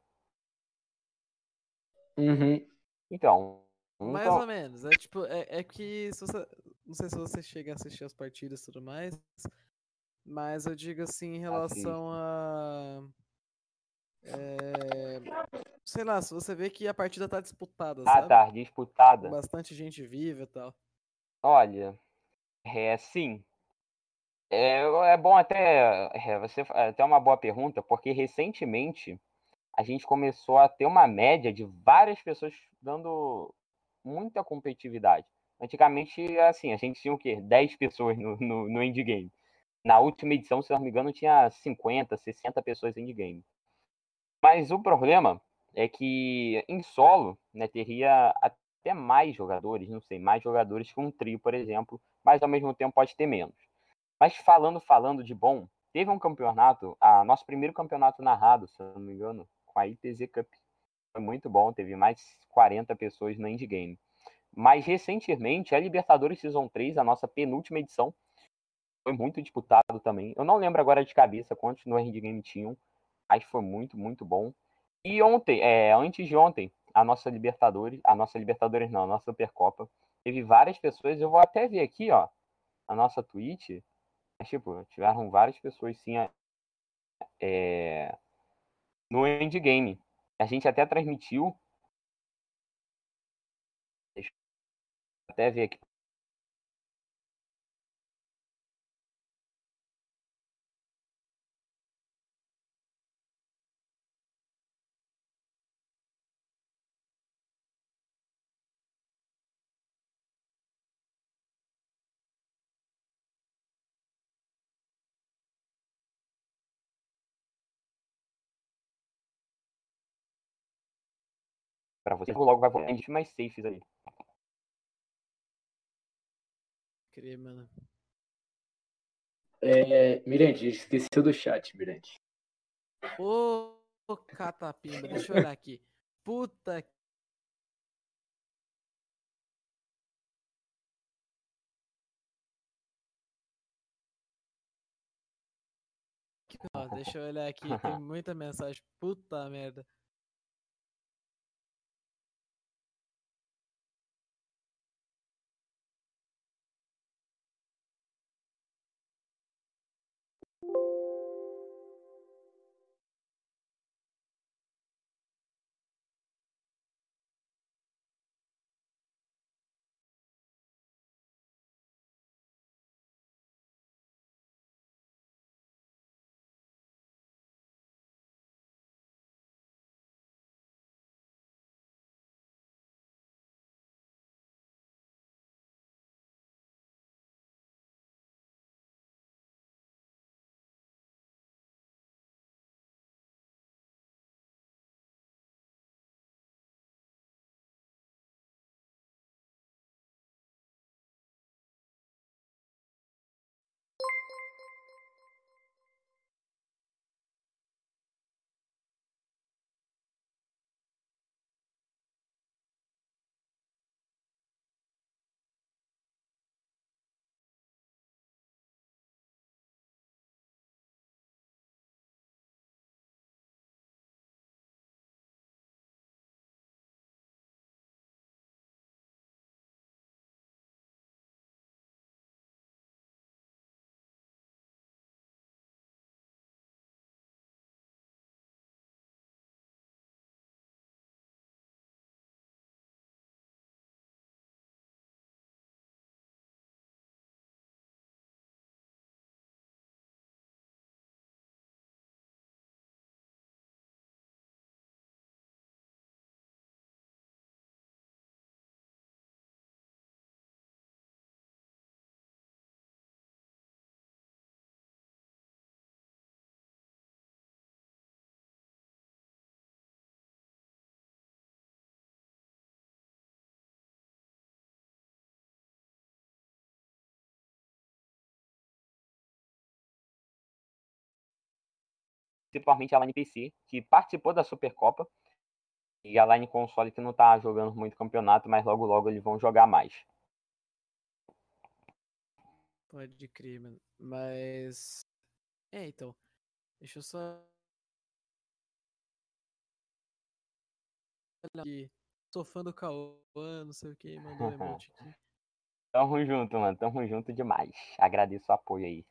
Uhum. Então. Mais cam- ou menos. É tipo, é, é que se você. Não sei se você chega a assistir as partidas e tudo mais. Mas eu digo assim em relação a. é, sei lá, se você vê que a partida tá disputada, Ah, sabe? tá, disputada. bastante gente viva e tal. Olha, é sim. É, é bom até. É, você é até uma boa pergunta, porque recentemente a gente começou a ter uma média de várias pessoas dando muita competitividade. Antigamente, assim, a gente tinha o quê? 10 pessoas no, no, no endgame. Na última edição, se não me engano, tinha 50, 60 pessoas endgame. Mas o problema é que em solo, né, teria até mais jogadores, não sei, mais jogadores que um trio, por exemplo, mas ao mesmo tempo pode ter menos. Mas falando, falando de bom, teve um campeonato, a nosso primeiro campeonato narrado, se eu não me engano, com a ITZ Cup. Foi muito bom, teve mais 40 pessoas no endgame. Mas recentemente, a Libertadores Season 3, a nossa penúltima edição, foi muito disputado também. Eu não lembro agora de cabeça quantos no endgame tinham, mas foi muito, muito bom. E ontem, é, antes de ontem, a nossa Libertadores, a nossa Libertadores não, a nossa Supercopa, teve várias pessoas, eu vou até ver aqui, ó, a nossa Twitch, mas, tipo, tiveram várias pessoas, sim, é, no endgame. A gente até transmitiu, deixa eu até ver aqui Pra vocês, logo vai voltar mais safes aí. Cria, mano. É, Mirante, esqueceu do chat, Mirante. Ô, ô, catapimba, deixa eu olhar aqui. Puta que. Ó, deixa eu olhar aqui, tem muita mensagem. Puta merda. Principalmente a Line PC, que participou da Supercopa. E a Line Console que não tá jogando muito campeonato, mas logo logo eles vão jogar mais. Pode crer, mano. Mas. É, então. Deixa eu só. Sou fã do Cauã, não sei o que, mandou um emote aqui. Tamo junto, mano. Tamo junto demais. Agradeço o apoio aí.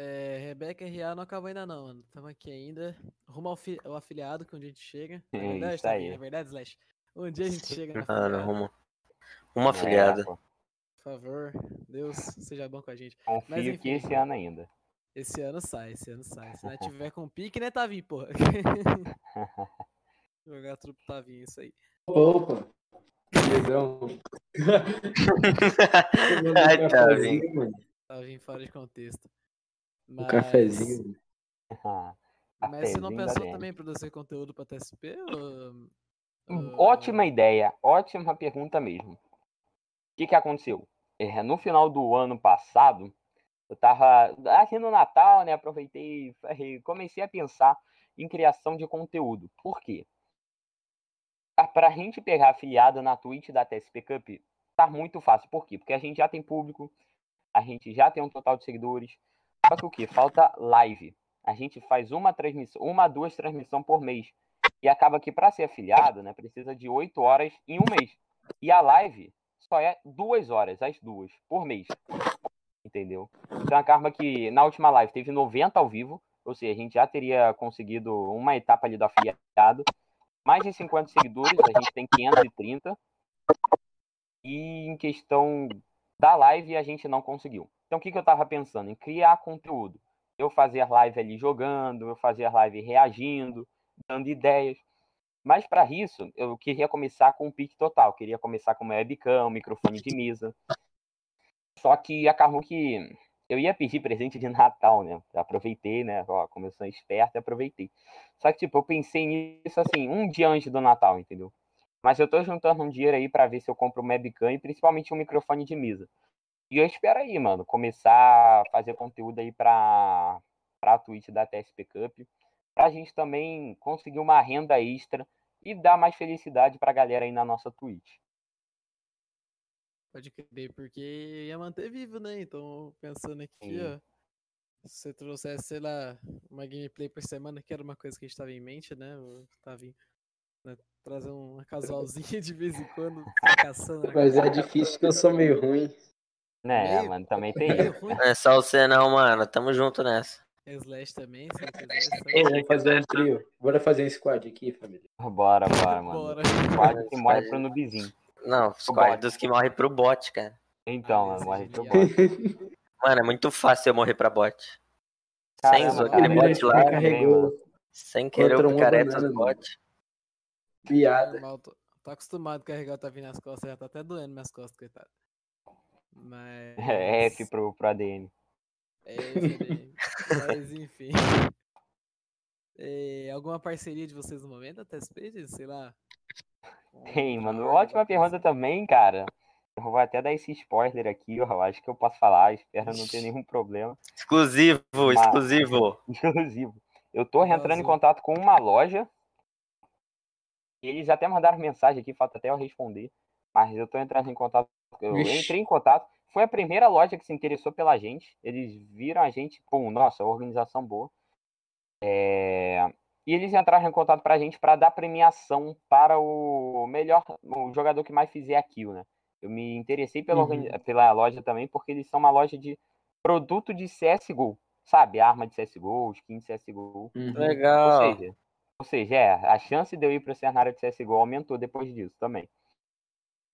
É, Rebeca RA não acabou ainda não, mano. Tamo aqui ainda. Rumo ao, fi- ao afiliado, que um dia a gente chega. É É verdade, isso Tavinho? aí. É verdade, Slash? Um dia a gente chega no Mano, afiliado. rumo. Uma afiliada. É. Por favor, Deus seja bom com a gente. Confio Mas que esse ano ainda. esse ano sai, esse ano sai. Se não tiver com pique, né, Tavinho, porra? Jogar tudo pro Tavinho, isso aí. Opa, opa. Belezão. Ai, tá, mano. Tavinho fora de contexto. Um Mas, cafezinho. mas você não pensou também em produzir conteúdo pra TSP? Ou... Hum, ou- Ótima ideia, ótima pergunta mesmo. O que, que aconteceu? É, no final do ano passado, eu tava aqui no Natal, né? Aproveitei e comecei a pensar em criação de conteúdo. Por quê? Para a gente pegar afiliado na Twitch da TSP Cup, tá muito fácil. Por quê? Porque a gente já tem público, a gente já tem um total de seguidores. Só que o que? Falta live. A gente faz uma transmissão, uma, duas transmissões por mês. E acaba que para ser afiliado, né, precisa de oito horas em um mês. E a live só é duas horas, as duas, por mês. Entendeu? Então acaba que na última live teve 90 ao vivo, ou seja, a gente já teria conseguido uma etapa ali do afiliado. Mais de 50 seguidores, a gente tem 530. E em questão da live, a gente não conseguiu. Então, o que, que eu tava pensando? Em criar conteúdo. Eu fazia live ali jogando, eu fazia live reagindo, dando ideias. Mas para isso, eu queria começar com um pique total. Queria começar com uma webcam, um microfone de mesa. Só que acabou que eu ia pedir presente de Natal, né? Aproveitei, né? Ó, como eu sou esperto, aproveitei. Só que, tipo, eu pensei nisso assim, um dia antes do Natal, entendeu? Mas eu tô juntando um dinheiro aí para ver se eu compro uma webcam e principalmente um microfone de mesa. E eu espero aí, mano, começar a fazer conteúdo aí pra, pra Twitch da TSP Cup. Pra gente também conseguir uma renda extra e dar mais felicidade pra galera aí na nossa Twitch. Pode crer, porque ia manter vivo, né? Então, pensando aqui, Sim. ó. Se você trouxesse, sei lá, uma gameplay por semana, que era uma coisa que a gente tava em mente, né? Eu tava em, né, trazer uma casualzinha de vez em quando, na Mas é difícil que eu sou meio ruim. Né, mano, também tem isso. Não é só você não, mano. Tamo junto nessa. Slash também, se não quiser. Só- vamos fazer um trio. Bora fazer um squad aqui, família. Bora, bora, mano. Bora. Quase que morre pro noobzinho. Não, squad dos que morrem pro bot, cara. Então, Ah, mano, morre é pro bot. Mano, é muito fácil eu morrer pra bot. Sem Caramba, zoar cara, aquele ele bot lá, carregou sem querer contra o uma picareta banana, os mano. bot. piada. Tô acostumado a carregar o Tavi nas costas, já tá até doendo minhas costas, coitado. Mas. É F pro, pro ADM. É, FDM. Mas enfim. É, alguma parceria de vocês no momento, até Space? Sei lá. Tem, mano. Ótima pergunta também, cara. Eu vou até dar esse spoiler aqui, ó. Eu acho que eu posso falar, espero não ter nenhum problema. Exclusivo, Mas- exclusivo. Exclusivo. Eu tô entrando em contato com uma loja. Eles até mandaram mensagem aqui, falta até eu responder. Mas eu tô entrando em contato. Eu Ixi. entrei em contato. Foi a primeira loja que se interessou pela gente. Eles viram a gente, pô, nossa, organização boa. É, E eles entraram em contato pra gente para dar premiação para o melhor, o jogador que mais fizer a kill, né? Eu me interessei pela, Uhum. pela loja também, porque eles são uma loja de produto de CSGO, sabe? Arma de CSGO, skin de CSGO. Uhum. Ou Legal. seja, ou seja, é, a chance de eu ir para o cenário de CSGO aumentou depois disso também.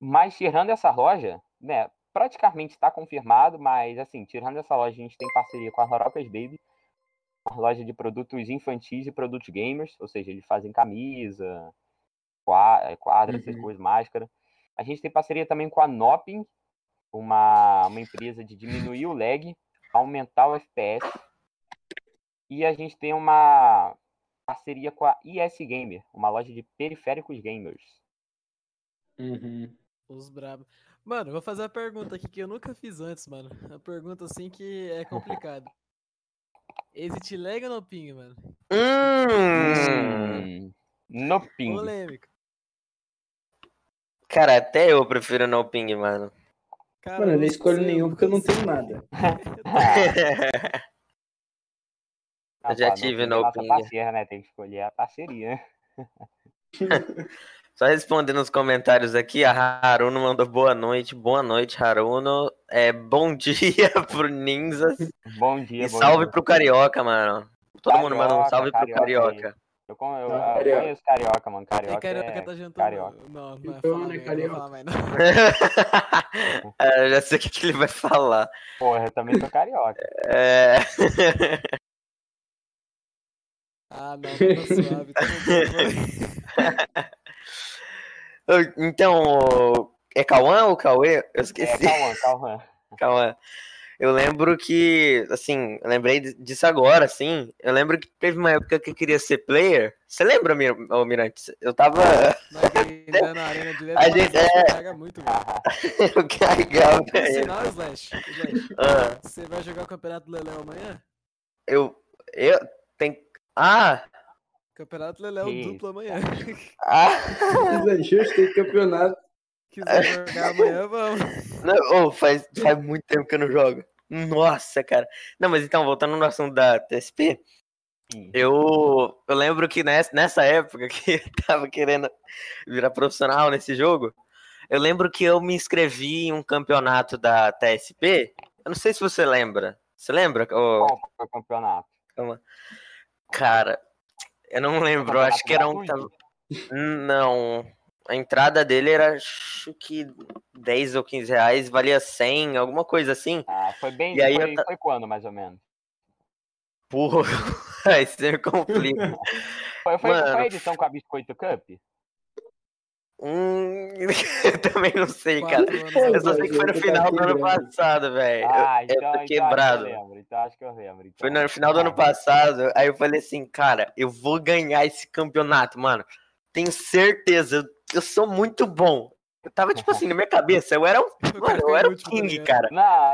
Mas tirando essa loja, né, praticamente está confirmado, mas assim, tirando essa loja, a gente tem parceria com a Rorocas Baby, uma loja de produtos infantis e produtos gamers, ou seja, eles fazem camisa, qua- quadro, essas Uhum. coisas, máscara. A gente tem parceria também com a Nopping, uma, uma empresa de diminuir o lag, aumentar o FPS. E a gente tem uma parceria com a IS Gamer, uma loja de periféricos gamers. Uhum. Os brabos. Mano, eu vou fazer uma pergunta aqui que eu nunca fiz antes, mano. Uma pergunta assim que é complicada. Existe lag ou no ping, mano? Hum. No ping. Polêmico. Cara, até eu prefiro no ping, mano. Cara, Mano, eu não escolho sei, nenhum porque eu não sei. tenho nada. Eu já tive é no ping. parceira, né? Tem que escolher a parceria. Só respondendo nos comentários aqui, a Haruno mandou boa noite. Boa noite, Haruno. É, bom dia pro Ninjas. Bom dia, E bom salve dia. pro Carioca, mano. Todo mundo manda um Carioca, salve pro Carioca aí. Carioca. Eu, eu, Não, eu carioca. conheço carioca, mano. Carioca, É carioca é tá jantando. carioca. Não, não vai Então, falar, né, carioca? falar mais, não. É, eu já sei o que, que ele vai falar. Porra, eu também sou carioca. É... Ah, não, tá suave. Tá bom. então, é Cauã ou Cauê? Eu É, esqueci. Cauã, Cauã. Cauã. Eu lembro que, assim, eu lembrei disso agora, assim. Eu lembro que teve uma época que eu queria ser player. Você lembra, Mir ô, Mirante? Eu tava. Mas ainda na arena direto, A gente- é. carrega muito, velho. eu carregava Por ele. sinal, Slash, Slash, Ah, você vai jogar o Campeonato Leléu amanhã? eu. Eu. Tem. Ah! Campeonato Leléu Que duplo amanhã. Ah! Justo, tem campeonato. Quiser jogar amanhã, vamos. Não, ô, faz, faz muito tempo que eu não jogo. Nossa, cara. Não, mas então, voltando no assunto da TSP, Sim. eu, eu lembro que nessa, nessa época que eu tava querendo virar profissional nesse jogo, eu lembro que eu me inscrevi em um campeonato da TSP. Eu não sei se você lembra. Você lembra? Qual foi o campeonato? cara, eu não lembro. acho que era um. Não. A entrada dele era acho que 10 ou 15 reais, valia 100, alguma coisa assim. Ah, foi bem. E aí foi, eu foi quando, mais ou menos? Porra, você me complica. Foi, foi, Mano. foi a edição com a Biscoito Cup? Hum, eu também não sei, cara. Eu só sei que foi no Eu final do ano passado, velho. Ah, Eu- então, eu tô então quebrado. que eu lembro. Então acho que eu lembro. Foi então. no final do ano Ah, passado, aí eu falei assim, cara, eu vou ganhar esse campeonato, mano. Tenho certeza, eu, eu sou muito bom. Eu tava, tipo assim, na minha cabeça, eu era cara mano, eu foi era o tá King, cara.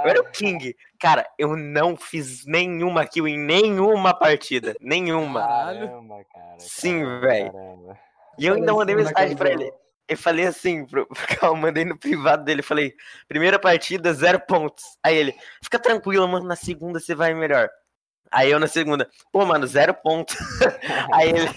Eu era o King. Cara, eu não fiz nenhuma kill em nenhuma partida. Nenhuma. Caramba, cara. Sim, velho. E eu ainda mandei Parecendo mensagem pra ele. Eu falei assim, pro, eu mandei no privado dele, falei, primeira partida, zero pontos. Aí ele, fica tranquilo, mano, na segunda você vai melhor. Aí eu na segunda, pô, mano, zero pontos. Aí ele,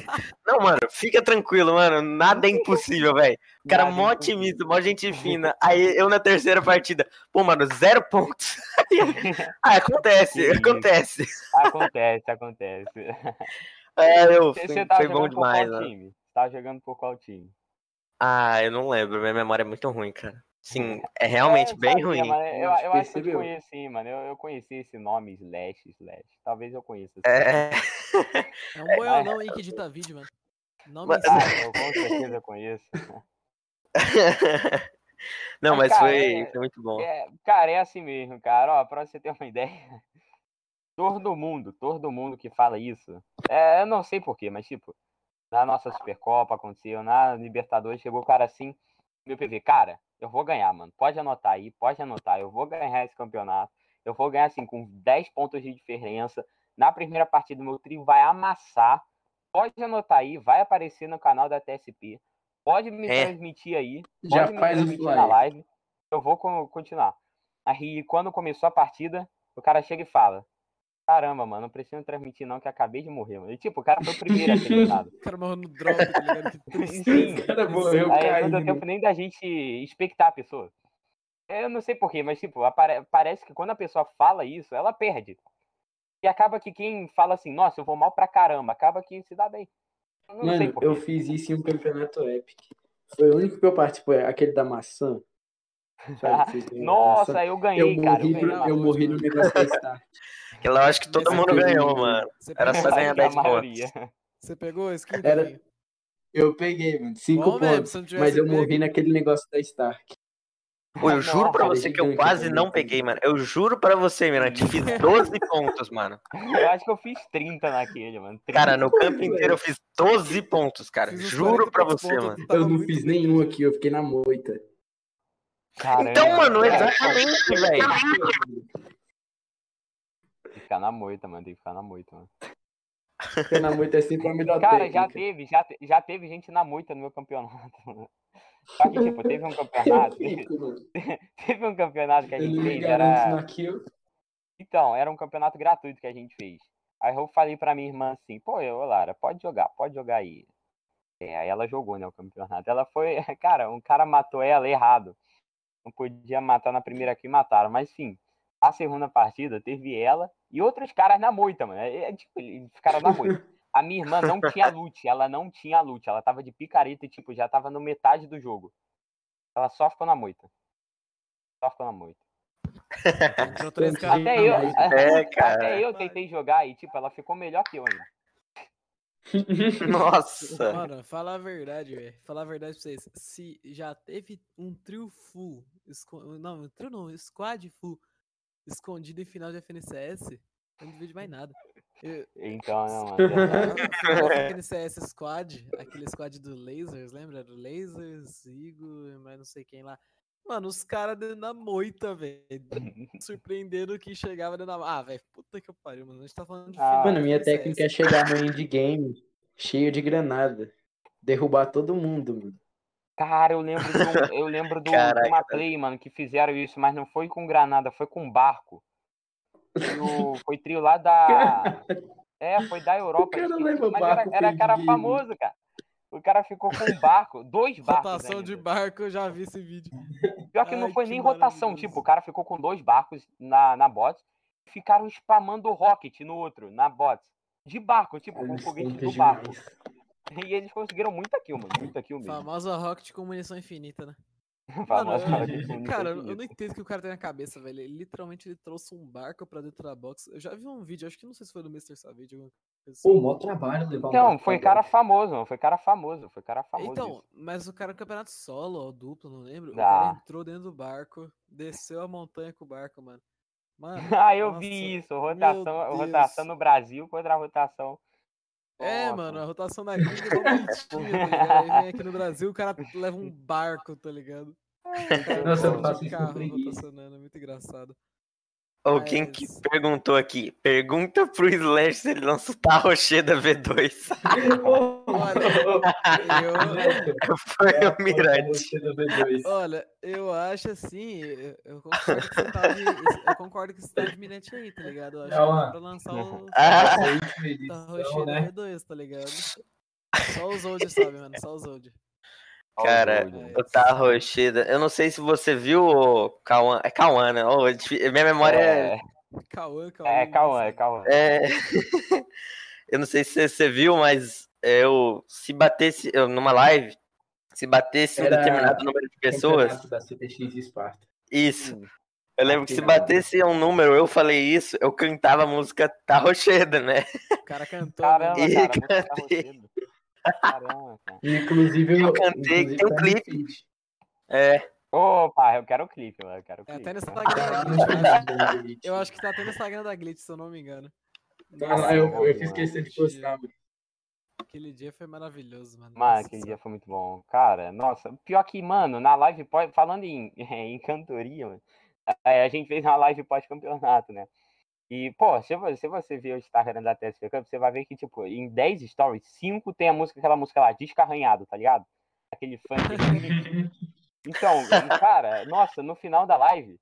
não, mano, fica tranquilo, mano, nada é impossível, velho. O cara Nada é mó impossível. otimista, mó gente fina. Aí eu na terceira partida, pô, mano, zero pontos. Aí ah, acontece, isso. acontece. Acontece, acontece. É, eu, Você foi, você foi bom demais, mano. time? Você tava jogando por qual time? Ah, eu não lembro, minha memória é muito ruim, cara. Sim, é realmente É, bem sabia, ruim. Eu, eu acho que eu conheci, mano. Eu, eu conheci esse nome Slash, Slash. Talvez eu conheça. esse É. É um boiolão aí que edita vídeo, mano. Não me Mas- Ah, eu com certeza conheço. Não, Mas, mas cara, foi, é- foi muito bom. É, cara, é assim mesmo, cara. Ó, pra você ter uma ideia, todo mundo, todo mundo que fala isso, é, eu não sei porquê, mas tipo, na nossa Supercopa aconteceu, na Libertadores, chegou o cara assim, meu PV, cara, eu vou ganhar, mano. Pode anotar aí, pode anotar, eu vou ganhar esse campeonato. Eu vou ganhar assim com 10 pontos de diferença. Na primeira partida, meu trio vai amassar. Pode anotar aí, vai aparecer no canal da TSP. Pode me É. transmitir aí. Já Pode me faz o transmitir na live. Eu vou co- continuar. Aí, quando começou a partida, o cara chega e fala: Caramba, mano, não preciso transmitir, não, que acabei de morrer, mano. E, tipo, o cara foi o primeiro a ser eliminado. O cara morreu no drop, tá ligado? Que tristeza. Sim. O cara morreu Aí não deu caindo. tempo nem da gente expectar a pessoa. Eu não sei porquê, mas, tipo, apare- parece que quando a pessoa fala isso, ela perde. E acaba que quem fala assim, nossa, eu vou mal pra caramba, acaba que se dá bem. Eu não Mano, eu fiz isso em um campeonato Epic. Foi o único que eu participei, aquele da maçã. Nossa, eu Eu ganhei, cara. Eu morri, ganhei. pro- eu morri no negócio da Start. Aquilo eu acho que todo mundo ganhou, mano. Era só ganhar Acho que a 10 pontos. você pegou a skin? Era-? Eu peguei, mano, cinco Bom mesmo, pontos. se não tivesse Mas eu pego. morri naquele negócio da Stark. Pô, eu juro pra Nossa, você que eu quase gigante. não peguei, mano. Eu juro pra você, Mirante, fiz 12 pontos, mano. Eu acho que eu fiz 30 naquele, mano. 30. Cara, no campo inteiro eu fiz 12 pontos, cara. Fiz Juro 40 pra pontos, você, mano. tava Eu não fiz nenhum cara. aqui, eu fiquei na moita. Caramba, Então, mano, exatamente, velho. Tem que ficar na moita, mano. Tem que ficar na moita, mano. Ficar na moita é sempre a melhor Cara, já teve, já, te- já teve gente na moita no meu campeonato. mano. Só que, tipo, teve um campeonato. Mano. teve um campeonato que a gente fez, era. Então, era um campeonato gratuito que a gente fez. Aí eu falei pra minha irmã assim, pô, eu, Lara, pode jogar, pode jogar aí. É, aí ela jogou, né, o campeonato. Ela foi, cara, um cara matou ela errado. Não podia matar na primeira que mataram, mas sim. A segunda partida teve ela e outros caras na moita, mano. É, é, tipo, eles ficaram na moita. A minha irmã não tinha loot, ela não tinha loot, ela tava de picareta e, tipo, já tava no metade do jogo. Ela só ficou na moita. Só ficou na moita. Caras. de- Até eu, É, cara. até eu tentei jogar e, tipo, ela ficou melhor que eu ainda. Nossa. Mano, fala a verdade, velho. Falar a verdade pra vocês. Se já teve um trio full, esco- não, um trio não, squad full escondido em final de FNCS, eu não vejo mais nada. Eu, Então, né, mano? de FNCS Squad, aquele squad do Lasers, lembra? Do Lasers, Igor, mas não sei quem lá. Mano, os caras dentro da moita, velho. Surpreendendo que chegava dentro da. Ah, velho, puta que pariu, mano. A gente tá falando de Ah, Mano, de minha FNCS. técnica é chegar no endgame cheio de granada. Derrubar todo mundo, mano. Cara, eu lembro, de um- eu lembro do, de Caraca, uma play, mano, que fizeram isso, mas não foi com granada, foi com barco. Foi, o, foi trio lá da. É, foi da Europa. cara esqueci, leva mas barco era, era cara famoso, cara. O cara ficou com um barco, dois barcos. Rotação de ainda. barco, eu já vi esse vídeo. Pior que não Ai, foi que nem rotação, tipo, o cara ficou com dois barcos na, na bot e ficaram spamando rocket no outro, na bot. De barco, tipo, com Eles foguete do barco. demais. E eles conseguiram muita kill, mano. Muita kill mesmo. Famosa Rocket com munição infinita, né? Mano, eu- cara, eu não entendo o que o cara tem na cabeça, velho. Ele literalmente ele trouxe um barco pra dentro da box. Eu já vi um vídeo, acho que não sei se foi do Mr. Savage. alguma coisa Pô, assim. mó trabalho levar um Então, barco foi cara box. famoso, mano. Foi cara famoso. Foi cara famoso. Então, isso. mas o cara no campeonato solo ou duplo, não lembro. O Ah. cara entrou dentro do barco, desceu a montanha com o barco, mano. Mano, Ah, eu nossa, vi isso. Rotação, rotação no Brasil contra a rotação. É, Nossa. mano, a rotação da gringa é bonitinha, tá ligado? Aí vem aqui no Brasil, o cara leva um barco, tá ligado? Nossa, eu faço isso com carro preguiça. rotacionando, é muito engraçado. Quem que perguntou aqui? Pergunta pro Slash se ele lança o Tarrocheda V2. Eu, Foi o Mirante. olha, eu acho assim, eu, eu concordo que você tá de, eu concordo que você tá de mirante aí, tá ligado? Eu acho que dá pra lançar o Ah. Edição, Tarrocheda né? V2, tá ligado? Só os old sabem, mano, só os old. Cara, o Tarrocheda. Eu não sei se você viu o Cauã. É Cauã, né? É difí- minha memória é. É, Cauã, Cauã. é, Cauã, é Cauã. é- eu não sei se você- viu, mas eu. Se batesse. Eu, numa live. Se batesse um Era determinado número de pessoas. Da CTX Esparta. Isso. Hum. Eu lembro que se batesse um número, eu falei isso, eu cantava a música Tarrocheda, né? O cara cantou, Caramba, mesmo. Ih, cara, muito cantei. Caramba, cara. Inclusive, Eu cantei, inclusive tem um tá clipe. É. Opa, eu quero o clipe, mano. Eu quero o É, clipe. até no Tá Instagram da lá no Glitch. eu acho- Instagram do Glitch. Eu acho que tá até no Instagram da Glitch, se eu não me engano. Tá lá, eu, eu fiz questão de postar, mano. Aquele dia foi maravilhoso, mano. Mano, Nossa aquele dia foi muito bom. Cara, nossa, pior que, mano, na live falando em, em cantoria, mano, é, a gente fez uma live pós-campeonato, né? E, pô, se você, se você ver o Instagram da TSP Cup, você vai ver que, tipo, em 10 stories, 5 tem a música, aquela música lá, descarranhado, tá ligado? Aquele funk. então, cara, nossa, no final da live,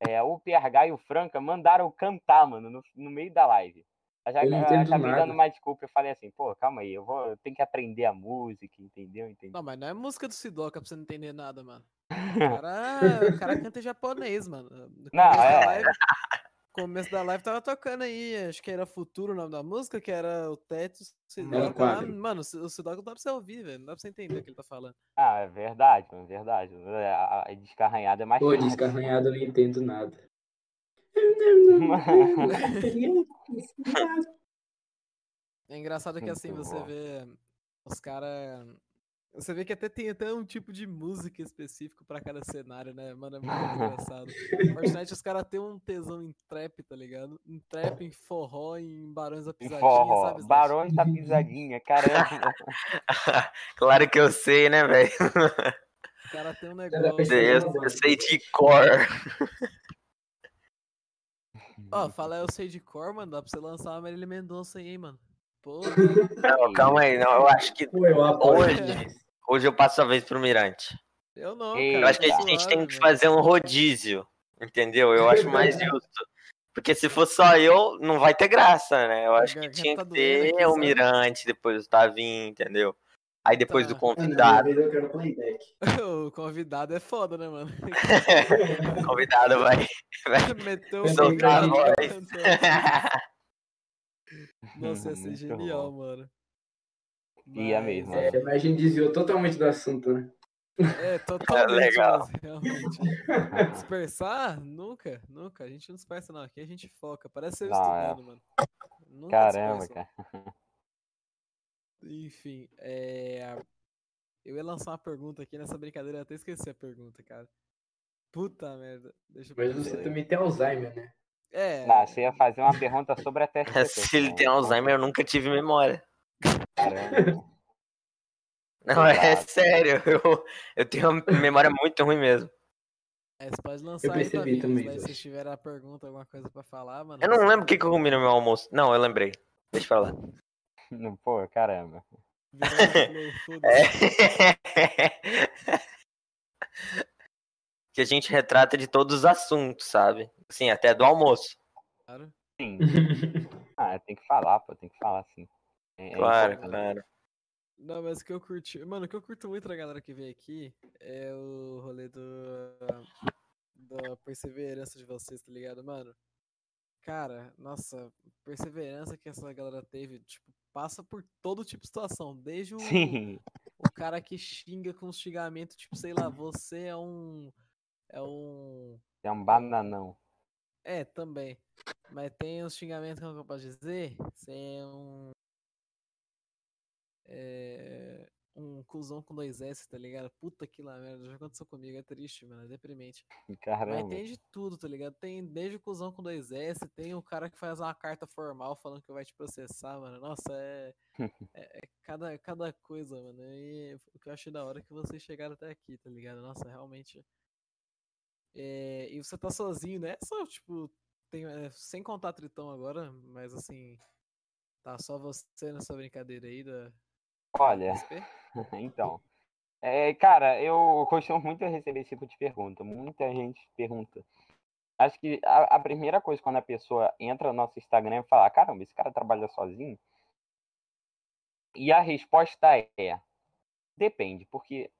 é, o PRH e o Franca mandaram cantar, mano, no, no meio da live. Eu já Eu acabei nada. dando uma desculpa, eu falei assim, pô, calma aí, eu vou, eu tenho que aprender a música, entendeu? entendeu? Não, mas não é música do Sidoca pra você não entender nada, mano. O cara, o cara canta em japonês, mano. No Não, é. live- começo da live tava tocando aí, acho que era Futuro o nome da música, que era o Teto, Sidoca. Mano, o Si- o Sidoca não dá pra você ouvir, velho. Não dá pra você entender o que ele tá falando. Ah, é verdade, mano, verdade. É, A, a descarranhada é mais Pô, fácil. descarranhado eu não entendo nada. É engraçado que assim, você vê os caras. Você vê que até tem até um tipo de música específico pra cada cenário, né? Mano, é muito engraçado. Fortnite, os caras têm um tesão em trap, tá ligado? Em trap, em forró, em barões da Em pisadinha, forró, sabe? Slash? Barões da Pisadinha, caramba. claro que eu sei, né, velho? O cara tem um negócio. Eu, eu sei de cor. Ó, fala eu sei de cor, mano. Dá pra você lançar uma Marília Mendonça aí, hein, mano. Pô, Não, calma aí, não. Eu acho que Pô, eu hoje, hoje eu passo a vez pro Mirante. eu não, cara. Eu acho que a gente tem que fazer um rodízio, entendeu? Eu acho mais justo. Porque se for só eu, não vai ter graça, né? Eu acho que tinha que ter o? Mirante, depois o Tavinho, entendeu? Aí depois do Tá. Mano, convidado, eu quero playback. o convidado é foda, né, mano? o convidado vai. Meteu o Soltar a voz. Nossa, ia ser Muito genial, bom. mano. Ia Mas, mesmo, É, mas a gente desviou totalmente do assunto, né? É, totalmente, legal. mas realmente. Dispersar? Nunca, nunca. A gente não dispersa, não. Aqui a gente foca. Parece eu Não, é. estudando, mano. Nunca Caramba, dispersa. cara. Enfim, é... eu ia lançar uma pergunta aqui nessa brincadeira, eu até esqueci a pergunta, cara. Puta merda. Deixa eu Mas você aí. também tem Alzheimer, né? É. Não, você ia fazer uma pergunta sobre a TSP. Se ele tem Alzheimer, eu nunca tive memória. Caramba. Não, é sério. Eu, eu tenho uma memória muito ruim mesmo. É, você pode lançar aí, percebi Tavinho, também, se tiver a pergunta, alguma coisa pra falar, mano. Eu não lembro o que, que eu comi no meu almoço. Não, eu lembrei. Deixa pra lá. Não, Pô, caramba. É. que a gente retrata de todos os assuntos, sabe? Assim, até do almoço. Claro. Sim. Ah, tem que falar, pô, tem que falar sim. É, é Claro, claro. Não, mas o que eu curti. Mano, o que eu curto muito da galera que veio aqui é o rolê do. da perseverança de vocês, tá ligado, mano? Cara, nossa, perseverança que essa galera teve, tipo, passa por todo tipo de situação. Desde o. Sim. o cara que xinga com xingamento, tipo, sei lá, você é um. É um. É um bananão. É, também. Mas tem uns xingamentos como eu posso dizer? Você é um. É. Um cuzão com dois S, tá ligado? Puta que lá merda, já aconteceu comigo, é triste, mano, é deprimente. Mas Caramba. tem de tudo, tá ligado? Tem desde o cuzão com dois S, tem o cara que faz uma carta formal falando que vai te processar, mano. Nossa, é. é, é cada, cada coisa, mano. E o que eu achei da hora é que vocês chegaram até aqui, tá ligado? Nossa, realmente. É, e você tá sozinho, né? Só, tipo, tem, é, sem contar Tritão agora, mas assim. Tá só você nessa brincadeira aí da. Olha, então. É, cara, eu costumo muito receber esse tipo de pergunta. Muita gente pergunta. Acho que a, a primeira coisa quando a pessoa entra no nosso Instagram é falar, caramba, esse cara trabalha sozinho? E a resposta é, depende, porque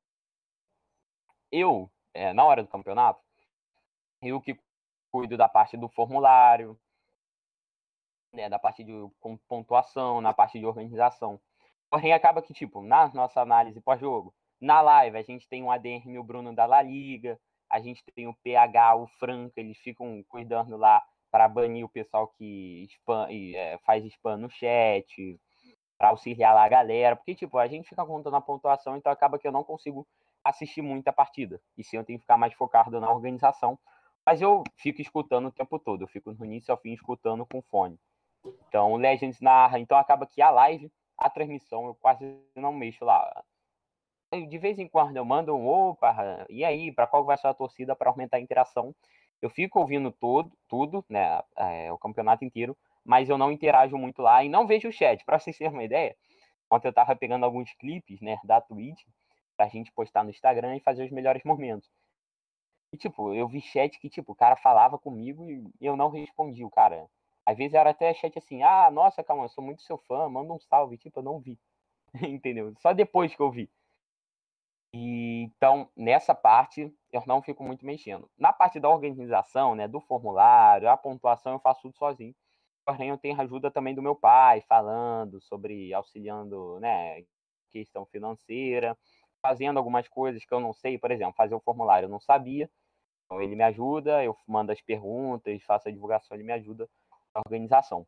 eu, é, na hora do campeonato, eu que cuido da parte do formulário, né, da parte de pontuação, na parte de organização. Porém, acaba que, tipo, na nossa análise pós-jogo, na live, a gente tem o ADR e o Bruno da La Liga, a gente tem o PH, o Franca, eles ficam cuidando lá para banir o pessoal que spam, é, faz spam no chat, para auxiliar lá a galera, porque, tipo, a gente fica contando a pontuação, então acaba que eu não consigo assistir muito a partida, e sim eu tenho que ficar mais focado na organização, mas eu fico escutando o tempo todo, eu fico no início ao fim escutando com fone. Então, o Legends narra, então acaba que a live, a transmissão, eu quase não mexo lá. De vez em quando eu mando um opa, e aí, para qual vai ser a torcida para aumentar a interação? Eu fico ouvindo todo, tudo, né, é, o campeonato inteiro, mas eu não interajo muito lá e não vejo o chat. Para vocês terem uma ideia, ontem eu estava pegando alguns clipes, né, da Twitch, pra gente postar no Instagram e fazer os melhores momentos. E, tipo, eu vi chat que, tipo, o cara falava comigo e eu não respondi o cara. Às vezes era até chat assim, ah, nossa, calma, eu sou muito seu fã, manda um salve. Tipo, eu não vi. Entendeu? Só depois que eu vi. E, então, nessa parte, eu não fico muito mexendo. Na parte da organização, né, do formulário, a pontuação, eu faço tudo sozinho. Porém, eu tenho ajuda também do meu pai, falando sobre, auxiliando, né, questão financeira, fazendo algumas coisas que eu não sei, por exemplo, fazer o formulário eu não sabia, então ele me ajuda, eu mando as perguntas, faço a divulgação, ele me ajuda organização.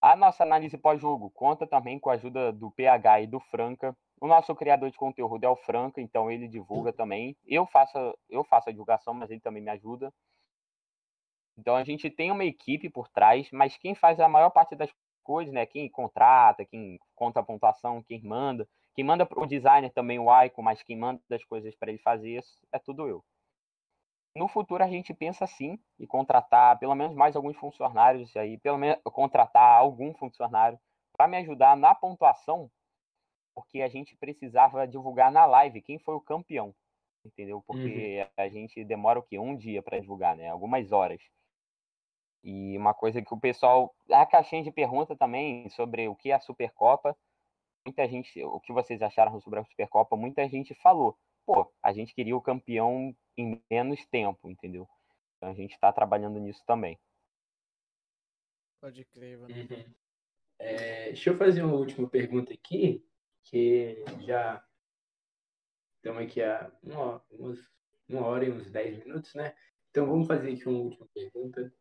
A nossa análise pós-jogo conta também com a ajuda do PH e do Franca. O nosso criador de conteúdo é o Franca, então ele divulga também. Eu faço, eu faço a divulgação, mas ele também me ajuda. Então a gente tem uma equipe por trás, mas quem faz a maior parte das coisas, né? Quem contrata, quem conta a pontuação, quem manda, quem manda para o designer também o Aiko, mas quem manda as coisas para ele fazer isso é tudo eu. No futuro a gente pensa sim em contratar pelo menos mais alguns funcionários aí, pelo menos contratar algum funcionário para me ajudar na pontuação, porque a gente precisava divulgar na live quem foi o campeão, entendeu? Porque uhum. a gente demora o quê? Um dia para divulgar, né? Algumas horas. E uma coisa que o pessoal, a caixinha de pergunta também sobre o que é a Supercopa, muita gente, o que vocês acharam sobre a Supercopa, muita gente falou, pô, a gente queria o campeão em menos tempo, entendeu? Então a gente está trabalhando nisso também. Pode crer, mano. Uhum. É, deixa eu fazer uma última pergunta aqui, que já estamos aqui há uma, umas, uma hora e uns 10 minutos, né? Então vamos fazer aqui uma última pergunta.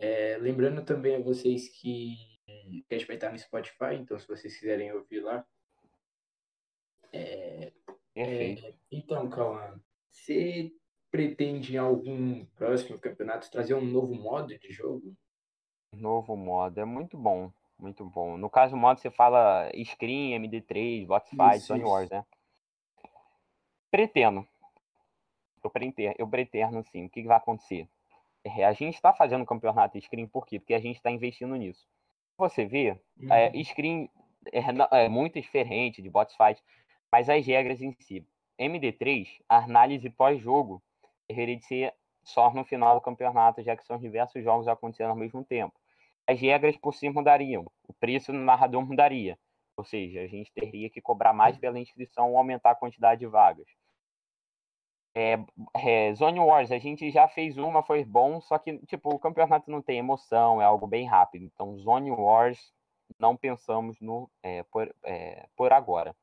É, lembrando também a vocês que, que a gente vai estar no Spotify, então se vocês quiserem ouvir lá. É, é, então, Cauã, você pretende em algum próximo campeonato trazer um novo modo de jogo? Novo modo, é muito bom, muito bom. No caso, o modo você fala Screen, MD3, Botsfight, Sony Wars, né? Pretendo. Eu pretendo, eu pretendo sim. O que, que vai acontecer? É, a gente está fazendo campeonato Screen por quê? Porque a gente está investindo nisso. Você vê, uhum. é, Screen é, é, muito diferente de Botsfight, mas as regras em si. MD3, a análise pós-jogo deveria de ser só no final do campeonato, já que são diversos jogos acontecendo ao mesmo tempo. As regras por si mudariam, o preço no narrador mudaria, ou seja, a gente teria que cobrar mais pela inscrição ou aumentar a quantidade de vagas. É, é, Zone Wars, a gente já fez uma, foi bom, só que tipo, o campeonato não tem emoção, é algo bem rápido. Então, Zone Wars não pensamos no é, por, é, por agora.